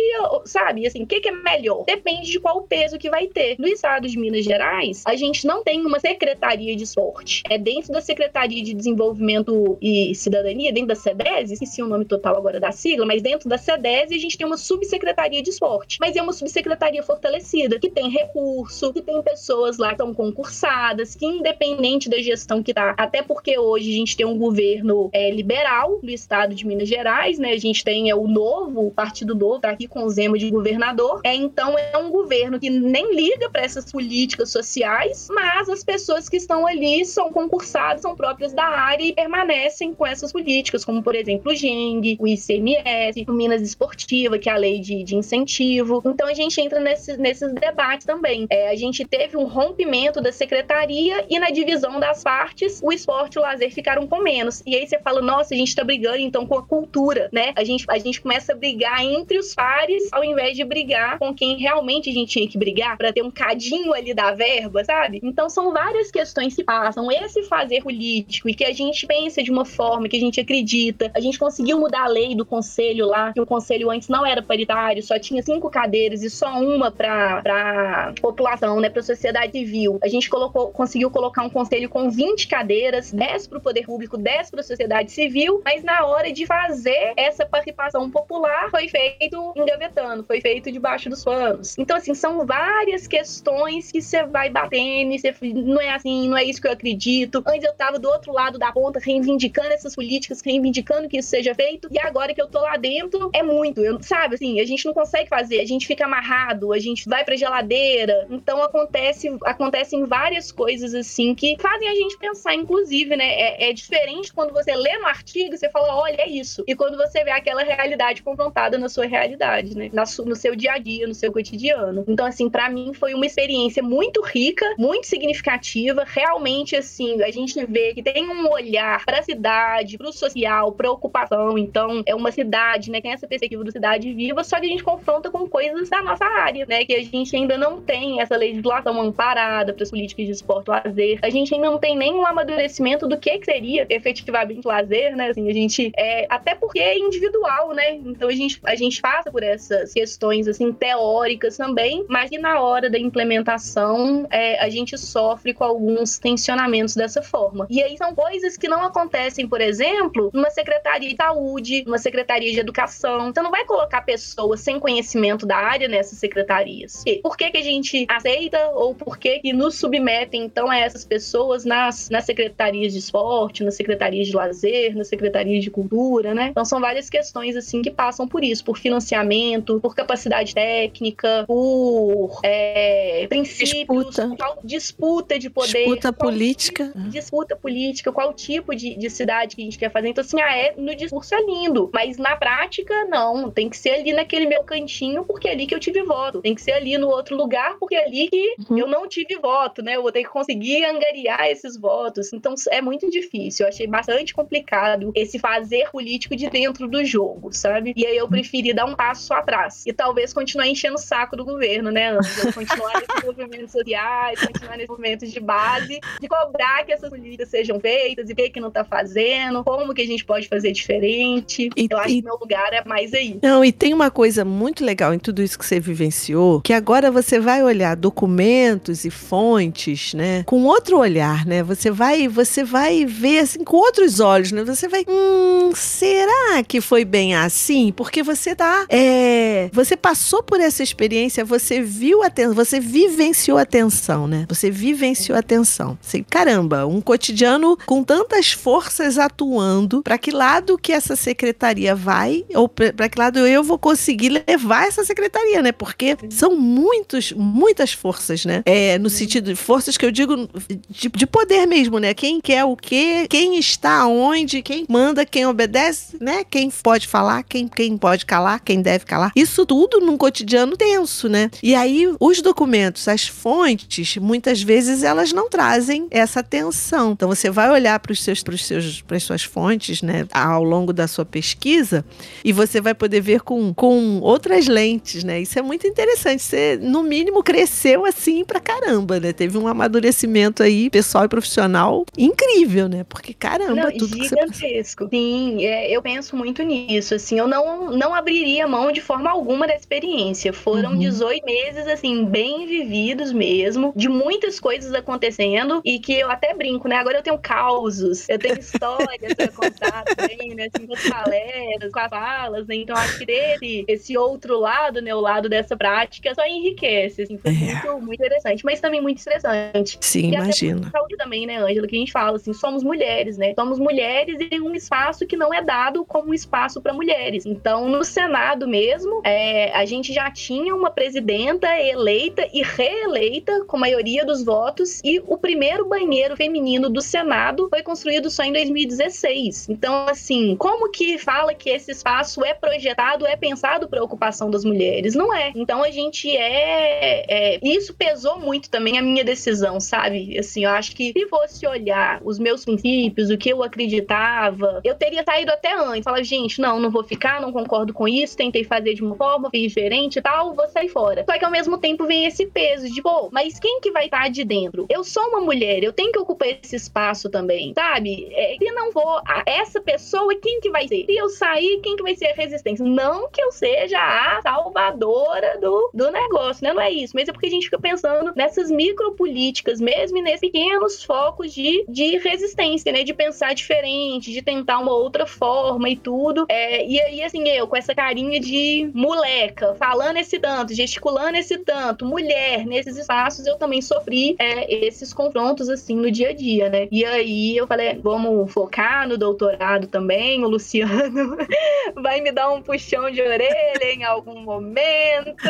sabe? Assim, o que, que é melhor? Depende de qual peso que vai ter. No estado de Minas Gerais, a gente não tem uma secretaria de esporte. É dentro da Secretaria de Desenvolvimento e Cidadania, dentro da SEDES, esqueci o nome total agora da sigla, mas dentro da SEDES a gente tem uma subsecretaria de esporte. Mas é uma subsecretaria fortalecida, que tem recurso, que tem pessoas lá que estão concursadas, que independente da gestão que tá, até porque hoje a gente tem um governo é, liberal no estado de Minas Gerais, né? A gente tem é, o novo, o Partido Novo, tá aqui com o Zema de governador. É, então é um governo que nem liga para essas políticas sociais, mas as pessoas que estão ali são concursadas, são próprias da área e permanecem com essas políticas, como por exemplo o GENG, o ICMS, o Minas Esportiva, que é a lei de, de incentivo. Então a gente entra nesse, nesses debates também. É, a gente teve um rompimento da secretaria e na divisão das partes, o esporte o lazer ficaram com menos. E aí você fala, nossa, a gente tá brigando então com a cultura, né? A gente, a gente começa a brigar entre os pares ao invés de brigar com quem realmente a gente tinha que brigar para ter um cadinho ali da verba, sabe? Então são várias questões que passam. Esse fazer político e que a gente pensa de uma forma que a gente acredita. A gente conseguiu mudar a lei do conselho lá, que o conselho antes não era paritário, só tinha cinco cadeiras e só uma para população, né, para sociedade civil. A gente colocou, conseguiu colocar um conselho com 20 cadeiras, 10 para o poder público, 10 para a sociedade civil, mas na hora de fazer essa participação popular foi feito engavetando, foi feito debaixo dos panos. Então, assim, são várias questões que você vai batendo e você não é assim, não é isso que eu acredito. Antes eu tava do outro lado da ponta reivindicando essas políticas, reivindicando que isso seja feito, e agora que eu tô lá dentro, é muito. Eu, sabe, assim, a gente não consegue fazer, a gente fica amarrado, a gente vai pra geladeira. Então acontece, acontecem várias coisas assim que fazem a gente pensar, inclusive, né? É, é diferente quando você lê no artigo e você fala, olha, é isso. E quando você vê aquela realidade confrontada na sua realidade, né? Na, no seu dia a dia, no seu cotidiano. Então, assim, para mim foi uma experiência muito rica, muito significativa. Realmente, assim, a gente vê que tem um olhar para a cidade, para o social, preocupação. Então, é uma cidade, né? Tem essa perspectiva da cidade viva, só que a gente confronta com coisas da nossa área, né? Que a gente ainda não tem essa legislação amparada para as políticas de esporte lazer. A gente ainda não tem nenhum amadurecimento do que, que seria efetivamente lazer, né? Assim, a gente é até porque é individual, né? Então a gente a gente passa por essas questões assim teóricas também, mas que na hora da implementação é, a gente sofre com alguns tensionamentos dessa forma. E aí são coisas que não acontecem, por exemplo, numa secretaria de saúde, numa secretaria de educação. Então não vai colocar pessoas sem conhecimento da área nessas secretarias. E por que, que a gente aceita ou por que, que nos submetem então a essas pessoas nas, nas secretarias de esporte, nas secretarias de lazer, nas secretarias de cultura, né? Então são várias questões assim que passam por isso, por financiamento, por capacidade técnica, por é, princípios, disputa. disputa de poder, disputa política, tipo, disputa política, qual tipo de, de cidade que a gente quer fazer. Então assim, ah, é, no discurso é lindo, mas na prática não, tem que ser ali naquele meu cantinho porque é ali que eu tive voto, tem que ser ali no outro lugar porque é ali que uhum. eu não tive voto, né? Eu vou ter que conseguir angariar esses votos. Então é muito difícil. Eu achei bastante complicado esse fazer político de dentro do jogo, sabe? E aí eu preferi dar um passo atrás e talvez continuar enchendo o saco do governo, né, Ângela? Continuar nesses movimentos sociais, continuar nesses movimentos de base, de cobrar que essas políticas sejam feitas e o que, que não tá fazendo, como que a gente pode fazer diferente. E, eu acho e... que meu lugar é mais aí. Não, e tem uma coisa muito legal em tudo isso que você vivenciou, que agora você vai olhar documentos e fontes, né, com outro olhar, né? Você vai, você vai ver assim com outros olhos, né? Você vai, hum, será que foi bem assim? Porque você tá, é, você passou por essa experiência, você viu a tensão, você vivenciou a tensão, né? Você vivenciou a tensão. Assim, caramba, um cotidiano com tantas forças atuando, para que lado que essa secretaria vai ou para que lado eu vou conseguir levar essa secretaria, né? Porque são muitos, muitas forças, né? É, no sentido de forças que eu digo de, de poder mesmo, né? Quem quer o quem está onde, quem manda, quem obedece, né? Quem pode falar, quem, quem pode calar, quem deve calar. Isso tudo num cotidiano tenso, né? E aí os documentos, as fontes, muitas vezes elas não trazem essa atenção. Então você vai olhar para os seus, seus, para as suas fontes, né? Ao longo da sua pesquisa e você vai poder ver com, com outras lentes, né? Isso é muito interessante. Você, no mínimo, cresceu assim pra caramba, né? Teve um amadurecimento aí, pessoal e profissional, incrível, né? Porque caramba, não, tudo gigantesco. Você... Sim, é, eu penso muito nisso. Assim, eu não, não abriria mão de forma alguma da experiência. Foram uhum. 18 meses, assim, bem vividos mesmo, de muitas coisas acontecendo e que eu até brinco, né? Agora eu tenho causos, eu tenho histórias pra contar também, né? Assim, com as palestras, com as falas, né? Então acho que desse, esse outro lado, né? O lado dessa prática só enriquece, assim, foi é. muito, muito interessante, mas também muito estressante. Sim, e imagina. saúde também, né, Ângela, que a gente fala, assim, somos mulheres, né? Somos mulheres e um espaço que não é dado como um espaço para mulheres. Então, no Senado mesmo, é, a gente já tinha uma presidenta eleita e reeleita com maioria dos votos e o primeiro banheiro feminino do Senado foi construído só em 2016. Então, assim, como que fala que esse espaço é projetado, é pensado para a ocupação das mulheres? Não é. Então, a gente é, é isso pesou muito também a minha decisão, sabe? Assim, eu acho que se fosse olhar os meus princípios, o que eu acreditava, eu teria saído até antes. Falar, gente, não, não vou ficar, não concordo com isso, tentei fazer de uma forma, fiz diferente e tal, vou sair fora. Só que ao mesmo tempo vem esse peso de, pô, mas quem que vai estar de dentro? Eu sou uma mulher, eu tenho que ocupar esse espaço também, sabe? É, se não vou, essa pessoa, quem que vai ser? Se eu sair, quem que vai ser a resistência? Não que eu seja a salvadora do, do negócio, né? Não é isso, mas é porque a gente fica pensando nessas micropolíticas mesmo e nesses pequenos focos de, de resistência, né? De pensar diferente, de tentar uma outra forma e tudo. É, e aí, assim, eu com essa carinha de moleca, falando esse tanto, gesticulando esse tanto, mulher, nesses espaços, eu também sofri é, esses confrontos, assim, no dia a dia, né? E aí eu falei, vamos focar no doutorado também, o Luciano vai me dar um puxão de orelha em algum momento.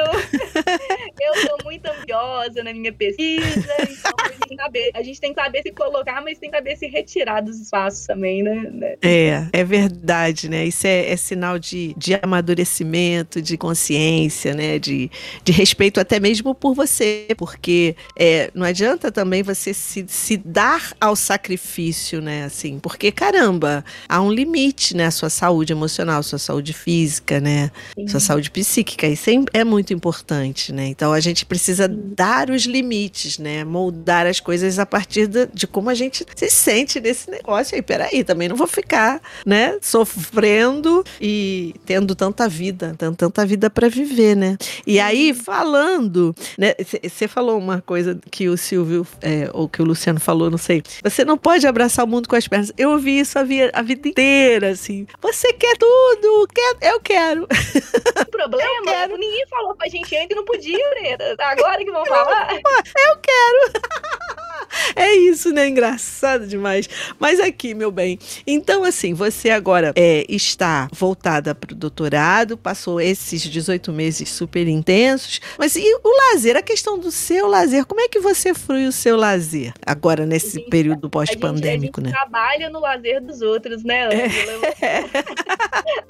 eu sou muito ambiosa na minha pesquisa, então a gente, saber, a gente tem que saber se colocar, mas tem que saber se retirar dos espaços também, né? É, é verdade, né? Isso é, é sinal de, de amadurecimento, de consciência, né? De, de respeito até mesmo por você, porque é, não adianta também você se, se dar ao sacrifício, né? Assim, porque caramba, há um limite, né? A sua saúde emocional, sua saúde física, né? Sim. Sua saúde psíquica, isso é, é muito importante, né? Então a gente precisa Sim. dar os limites, né? Moldar as coisas a partir de, de como a gente se sente nesse negócio aí. Peraí, também não vou ficar, né? Sofrendo e tendo tanta vida, tendo tanta vida para viver, né? E aí, falando, né? Você falou uma coisa que o Silvio, é, ou que o Luciano falou, não sei. Você não pode abraçar o mundo com as pernas. Eu ouvi isso a, via, a vida inteira, assim. Você quer tudo, quer, eu quero. O problema, eu quero. ninguém falou pra gente que não podia, Breda. Agora que vão falar. Eu quero. É isso, né? Engraçado demais. Mas aqui, meu bem. Então, assim, você agora é, está voltada para o doutorado, passou esses 18 meses super intensos. Mas e o lazer? A questão do seu lazer, como é que você frui o seu lazer agora nesse gente, período pós-pandêmico, né? trabalha no lazer dos outros, né? É.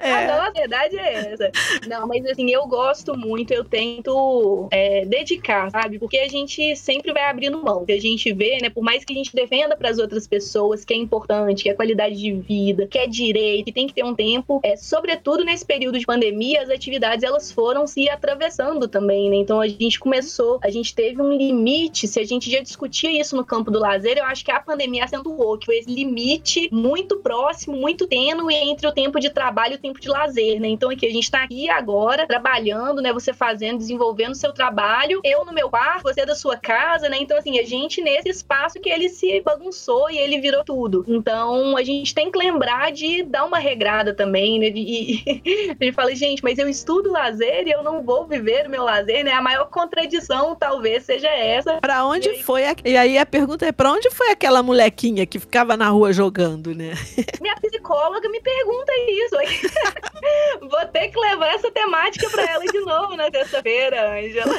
é. Não, a verdade é essa. Não, mas assim, eu gosto muito, eu tento é, dedicar, sabe? Porque a gente sempre vai abrindo mão. A gente vê, né? Por mais que a gente defenda para as outras pessoas que é importante, que é qualidade de vida, que é direito, que tem que ter um tempo, é, sobretudo nesse período de pandemia, as atividades elas foram se atravessando também, né? Então a gente começou, a gente teve um limite, se a gente já discutia isso no campo do lazer, eu acho que a pandemia acentuou, que foi esse limite muito próximo, muito tênue entre o tempo de trabalho e o tempo de lazer, né? Então aqui a gente está aqui agora trabalhando, né? Você fazendo, desenvolvendo o seu trabalho, eu no meu quarto, você da sua casa, né? Então assim, a gente nesse espaço que ele se bagunçou e ele virou tudo. Então a gente tem que lembrar de dar uma regrada também, né? E, a gente fala, gente, mas eu estudo lazer e eu não vou viver o meu lazer, né? A maior contradição talvez seja essa. Para onde e foi? A... E aí a pergunta é: para onde foi aquela molequinha que ficava na rua jogando, né? Minha psicóloga me pergunta isso. vou ter que levar essa temática para ela de novo na terça-feira, Angela.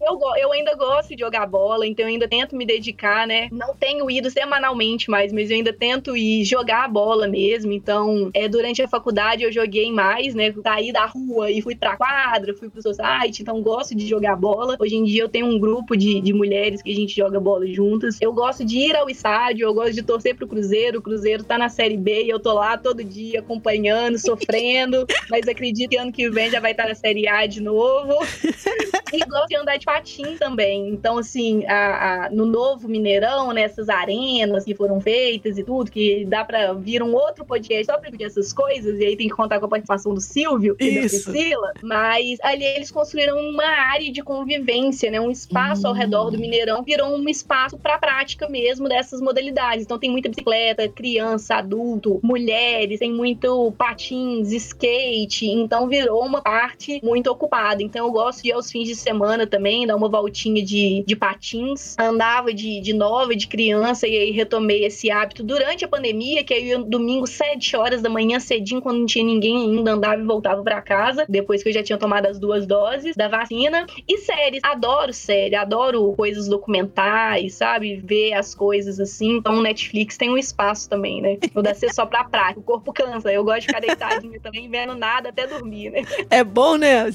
eu, eu ainda gosto de jogar bola, então eu ainda tento me dedicar, né? Não tenho ido semanalmente mais, mas eu ainda tento ir jogar a bola mesmo. Então, é, durante a faculdade eu joguei mais, né? Saí da rua e fui pra quadra, fui pro society, então gosto de jogar bola. Hoje em dia eu tenho um grupo de, de mulheres que a gente joga bola juntas. Eu gosto de ir ao estádio, eu gosto de torcer pro Cruzeiro. O Cruzeiro tá na Série B e eu tô lá todo dia acompanhando, sofrendo, mas acredito que ano que vem já vai estar tá na Série A de novo. E gosto de andar de patins também. Então, assim, a, a, no novo Mineirão, nessas arenas que foram feitas e tudo, que dá pra vir um outro podcast só pra ver essas coisas, e aí tem que contar com a participação do Silvio e Isso. da Priscila. Mas ali eles construíram uma área de convivência, né? Um espaço hum. ao redor do Mineirão virou um espaço pra prática mesmo dessas modalidades. Então tem muita bicicleta, criança, adulto, mulheres, tem muito patins, skate. Então virou uma parte muito ocupada. Então eu gosto de ir aos fins de semana também, dar uma voltinha de, de patins. Andava de, de nova, de criança, e aí retomei esse hábito durante a pandemia, que aí domingo, 7 horas da manhã, cedinho, quando não tinha ninguém ainda, andava e voltava para casa, depois que eu já tinha tomado as duas doses da vacina. E séries, adoro série, adoro coisas documentais, sabe? Ver as coisas assim. Então, Netflix tem um espaço também, né? Não dá ser só pra prática. O corpo cansa. Eu gosto de ficar deitadinho também, vendo nada até dormir, né? É bom, né?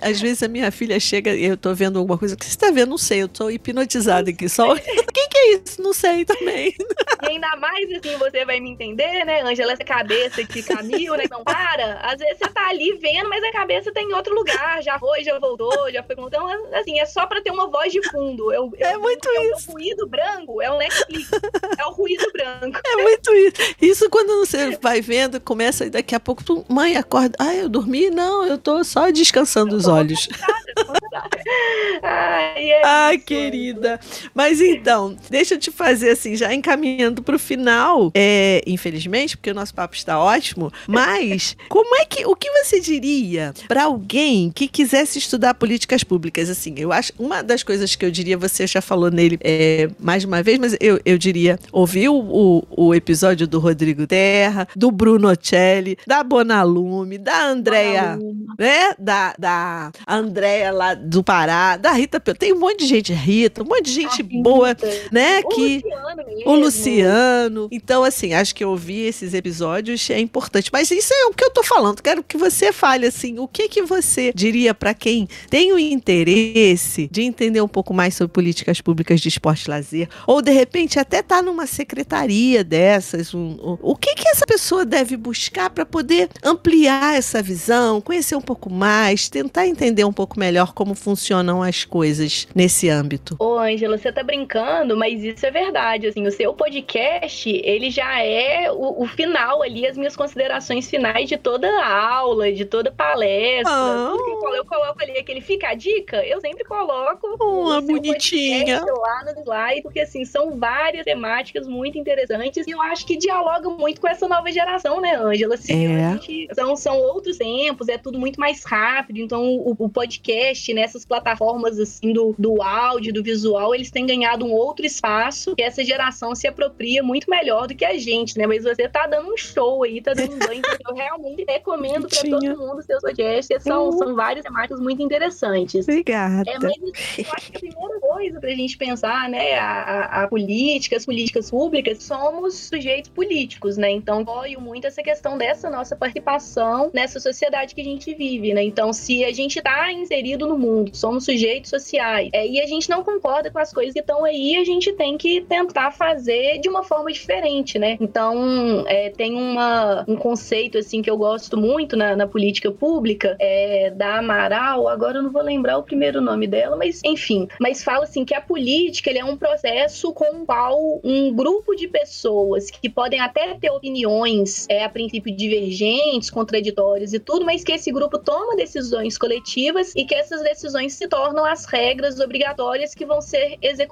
Às vezes a minha filha chega, eu eu tô vendo alguma coisa. Que você tá vendo? Não sei, eu tô hipnotizada aqui. Só. Quem que é isso? Não sei também. E ainda mais assim, você vai me entender, né, Ângela? Essa cabeça que caminho, né? Não para. Às vezes você tá ali vendo, mas a cabeça tá em outro lugar. Já foi, já voltou, já foi. Então, assim, é só pra ter uma voz de fundo. Eu, eu, é muito é isso. O ruído branco é o Netflix. é o ruído branco. É muito isso. Isso quando você vai vendo, começa e daqui a pouco tu, mãe, acorda. Ah, eu dormi? Não, eu tô só descansando os olhos. Ai, é Ai querida. Mas então, deixa eu te fazer assim, já encaminhando pro final, é, infelizmente, porque o nosso papo está ótimo, mas como é que, o que você diria para alguém que quisesse estudar políticas públicas? Assim, eu acho, uma das coisas que eu diria, você já falou nele é, mais uma vez, mas eu, eu diria, ouvir o, o, o episódio do Rodrigo Terra, do Bruno Ocelli, da Bonalume, da Andrea, né? Da, da Andrea lá do Pará, da Rita Tem um monte de gente, Rita, um monte de gente boa, né? O que, Luciano mesmo. O Luciano. Então, assim, acho que ouvir esses episódios é importante. Mas isso é o que eu tô falando. Quero que você fale, assim, o que que você diria para quem tem o interesse de entender um pouco mais sobre políticas públicas de esporte e lazer, ou de repente até tá numa secretaria dessas, um, um, o que que essa pessoa deve buscar para poder ampliar essa visão, conhecer um pouco mais, tentar entender um pouco melhor como funcionam as coisas nesse âmbito? Ô, Ângela, você tá brincando, mas isso é verdade. Assim, o seu podcast, ele já é o, o final ali, as minhas considerações finais de toda a aula, de toda palestra. Ah. Tudo que eu, coloco, eu coloco ali aquele fica a dica, eu sempre coloco uma bonitinha lá no slide, porque assim, são várias temáticas muito interessantes e eu acho que dialogam muito com essa nova geração, né, Ângela? Assim, é. Gente, são, são outros tempos, é tudo muito mais rápido, então o, o podcast, nessas plataformas assim do, do áudio, do visual, eles têm ganhado um outro espaço que essa geração se apropria muito melhor do que a gente, né? Mas você tá dando um show aí, tá dando um banho, eu realmente recomendo para todo mundo seus podcasts, são, uhum. são várias temáticas muito interessantes. Obrigada. É, mas eu acho que a primeira coisa pra gente pensar, né, a, a, a política, as políticas públicas, somos sujeitos políticos, né? Então, apoio muito essa questão dessa nossa participação nessa sociedade que a gente vive, né? Então, se a gente tá inserido no mundo, somos sujeitos sociais, é, e a gente não concorda com as coisas que estão aí, a gente tem que tentar fazer de uma forma diferente, né? Então, é, tem uma, um conceito, assim, que eu gosto muito na, na política pública, é, da Amaral, agora eu não vou lembrar o primeiro nome dela, mas enfim, mas fala assim que a política ele é um processo com o qual um grupo de pessoas que podem até ter opiniões é, a princípio divergentes, contraditórias e tudo, mas que esse grupo toma decisões coletivas e que essas decisões se tornam as regras obrigatórias que vão ser executadas.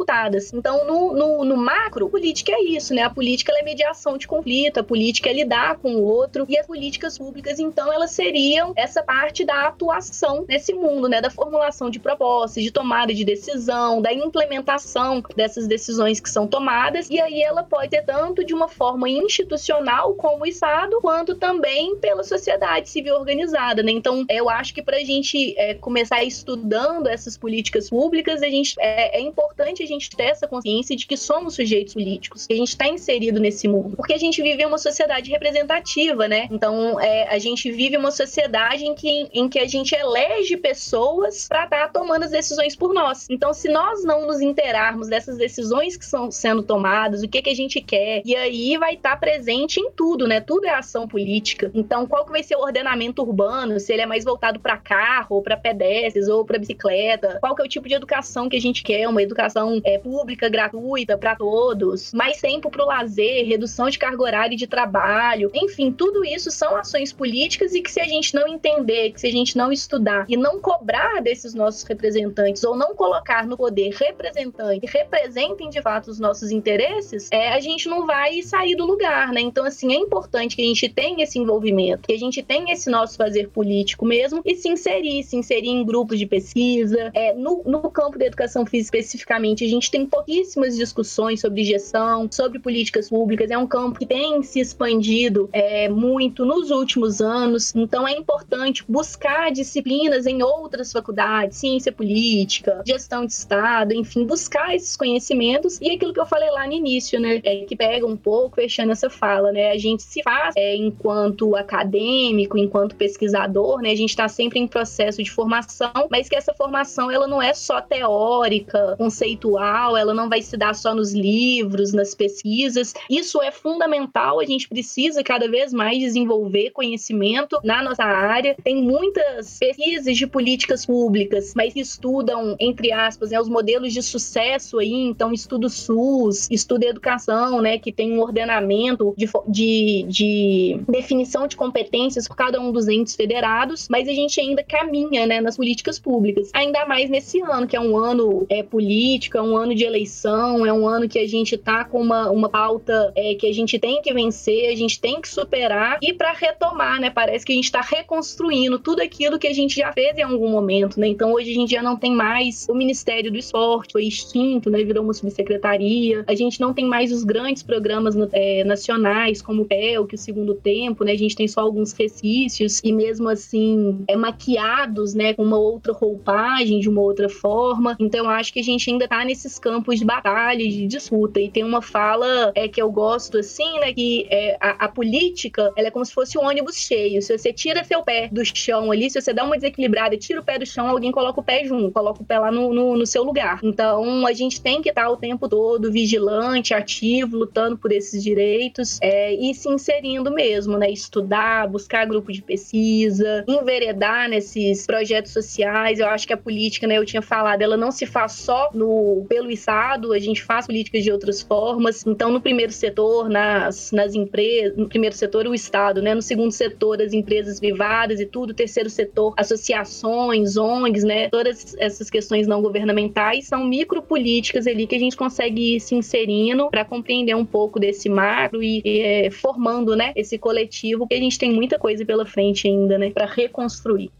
Então, no, no, no macro, política é isso, né? A política é mediação de conflito, a política é lidar com o outro e as políticas públicas, então, elas seriam essa parte da atuação nesse mundo, né? Da formulação de propostas, de tomada de decisão, da implementação dessas decisões que são tomadas e aí ela pode ser tanto de uma forma institucional como o Estado, quanto também pela sociedade civil organizada, né? Então, eu acho que para a gente é, começar estudando essas políticas públicas, a gente é, é, importante a gente ter essa consciência de que somos sujeitos políticos, que a gente está inserido nesse mundo, porque a gente vive uma sociedade representativa, né? Então, é, a gente vive uma sociedade em que, em que a gente elege pessoas para estar tá tomando as decisões por nós. Então, se nós não nos interarmos dessas decisões que são sendo tomadas, o que que a gente quer, e aí vai estar tá presente em tudo, né? Tudo é ação política. Então, qual que vai ser o ordenamento urbano? Se ele é mais voltado para carro, ou para pedestres, ou para bicicleta? Qual que é o tipo de educação que a gente quer? Uma educação é, pública, gratuita para todos? Mais tempo para o lazer, redução de carga horária de trabalho? Enfim, tudo isso são ações políticas e que se a gente não entender, que se a gente não estudar e não cobrar desses nossos representantes ou não colocar no poder representantes que representem de fato os nossos interesses, é, a gente não vai sair do lugar, né? Então, assim, é importante que a gente tenha esse envolvimento, que a gente tenha esse nosso fazer político mesmo e se inserir, se inserir em grupos de pesquisa. É, no, no campo da educação física especificamente, gente tem pouquíssimas discussões sobre gestão, sobre políticas públicas. É um campo que tem se expandido é, muito nos últimos anos, então é importante buscar disciplinas em outras faculdades, ciência política, gestão de Estado enfim, buscar esses conhecimentos e aquilo que eu falei lá no início, né, é que pega um pouco fechando essa fala, né, a gente se faz é, enquanto acadêmico, enquanto pesquisador, né, a gente está sempre em processo de formação, mas que essa formação ela não é só teórica, conceitual, ela não vai se dar só nos livros, nas pesquisas. Isso é fundamental, a gente precisa cada vez mais desenvolver conhecimento na nossa área. Tem muitas pesquisas de políticas públicas, mas estudam, entre aspas, né, os modelos de sucesso aí, então estudo SUS, estudo educação, né, que tem um ordenamento de, de, de definição de competências por cada um dos entes federados, mas a gente ainda caminha, né, nas políticas públicas. Ainda mais nesse ano, que é um ano é, político, é um ano de eleição, é um ano que a gente tá com uma, uma pauta é, que a gente tem que vencer, a gente tem que superar e para retomar, né? Parece que a gente está reconstruindo tudo aquilo que a gente já fez em algum momento, né? Então hoje a gente já não tem mais o Ministério do Esporte, foi extinto, né? Virou uma subsecretaria. A gente não tem mais os grandes programas é, nacionais, como o PEL, que o Segundo Tempo, né? A gente tem só alguns resquícios e mesmo assim é maquiados, né? Com uma outra roupagem, de uma outra forma. Então acho que a gente ainda tá nesses campos de batalha, de disputa. E tem uma fala é que eu gosto assim, né? Que é, a, a política, ela é como se fosse um ônibus cheio. Se você tira seu pé do chão ali, se você dá uma desequilibrada e tira o pé do chão, alguém coloca o pé junto, coloca o pé lá no, no, no seu lugar. Então a gente tem que estar o tempo todo vigilante, ativo, lutando por esses direitos é, e se inserindo mesmo, né? Estudar, buscar grupo de pesquisa, enveredar nesses projetos sociais. Eu acho que a política, né, eu tinha falado, ela não se faz só no pelo Estado, a gente faz políticas de outras formas. Então, no primeiro setor, nas, nas empresas, no primeiro setor, o Estado, né? No segundo setor, as empresas privadas e tudo, terceiro setor, associações, ONGs, né? Todas essas questões não governamentais são micropolíticas ali que a gente consegue ir se inserindo para compreender um pouco desse macro e, e é, formando, né, esse coletivo, que a gente tem muita coisa pela frente ainda, né, para reconstruir.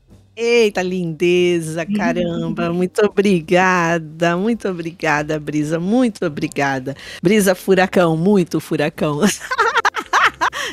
Eita, lindeza, caramba. Muito obrigada, muito obrigada, Brisa, muito obrigada. Brisa Furacão, muito furacão.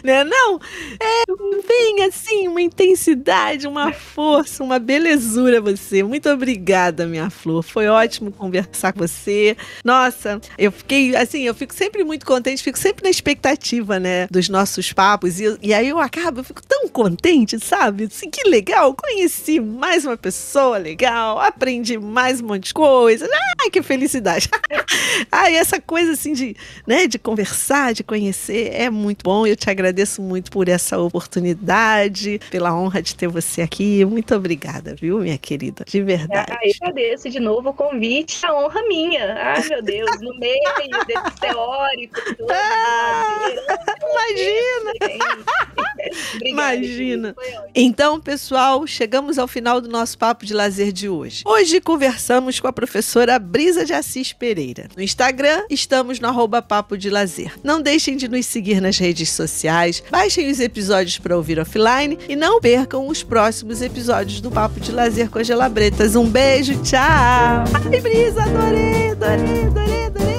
né? Não, é, vem assim, uma intensidade, uma força, uma belezura você. Muito obrigada, minha flor. Foi ótimo conversar com você. Nossa, eu fiquei, assim, eu fico sempre muito contente, fico sempre na expectativa, né, dos nossos papos. E, e aí eu acabo, eu fico tão contente, sabe? Assim, que legal, conheci mais uma pessoa legal, aprendi mais um monte de coisa. Ai, que felicidade. Ai, essa coisa assim de, né, de conversar, de conhecer, é muito bom. Eu te agradeço agradeço muito por essa oportunidade, pela honra de ter você aqui. Muito obrigada, viu, minha querida? De verdade. Ah, eu agradeço de novo o convite, a honra minha. Ai, meu Deus, no meio desse teórico. Tudo, ah, imagina! Imagina. Então, pessoal, chegamos ao final do nosso papo de lazer de hoje. Hoje conversamos com a professora Brisa de Assis Pereira. No Instagram, estamos no arroba papo de lazer. Não deixem de nos seguir nas redes sociais, baixem os episódios para ouvir offline e não percam os próximos episódios do Papo de Lazer com as Gelabretas. Um beijo, tchau! Ai, Brisa, adorei, adorei, adorei!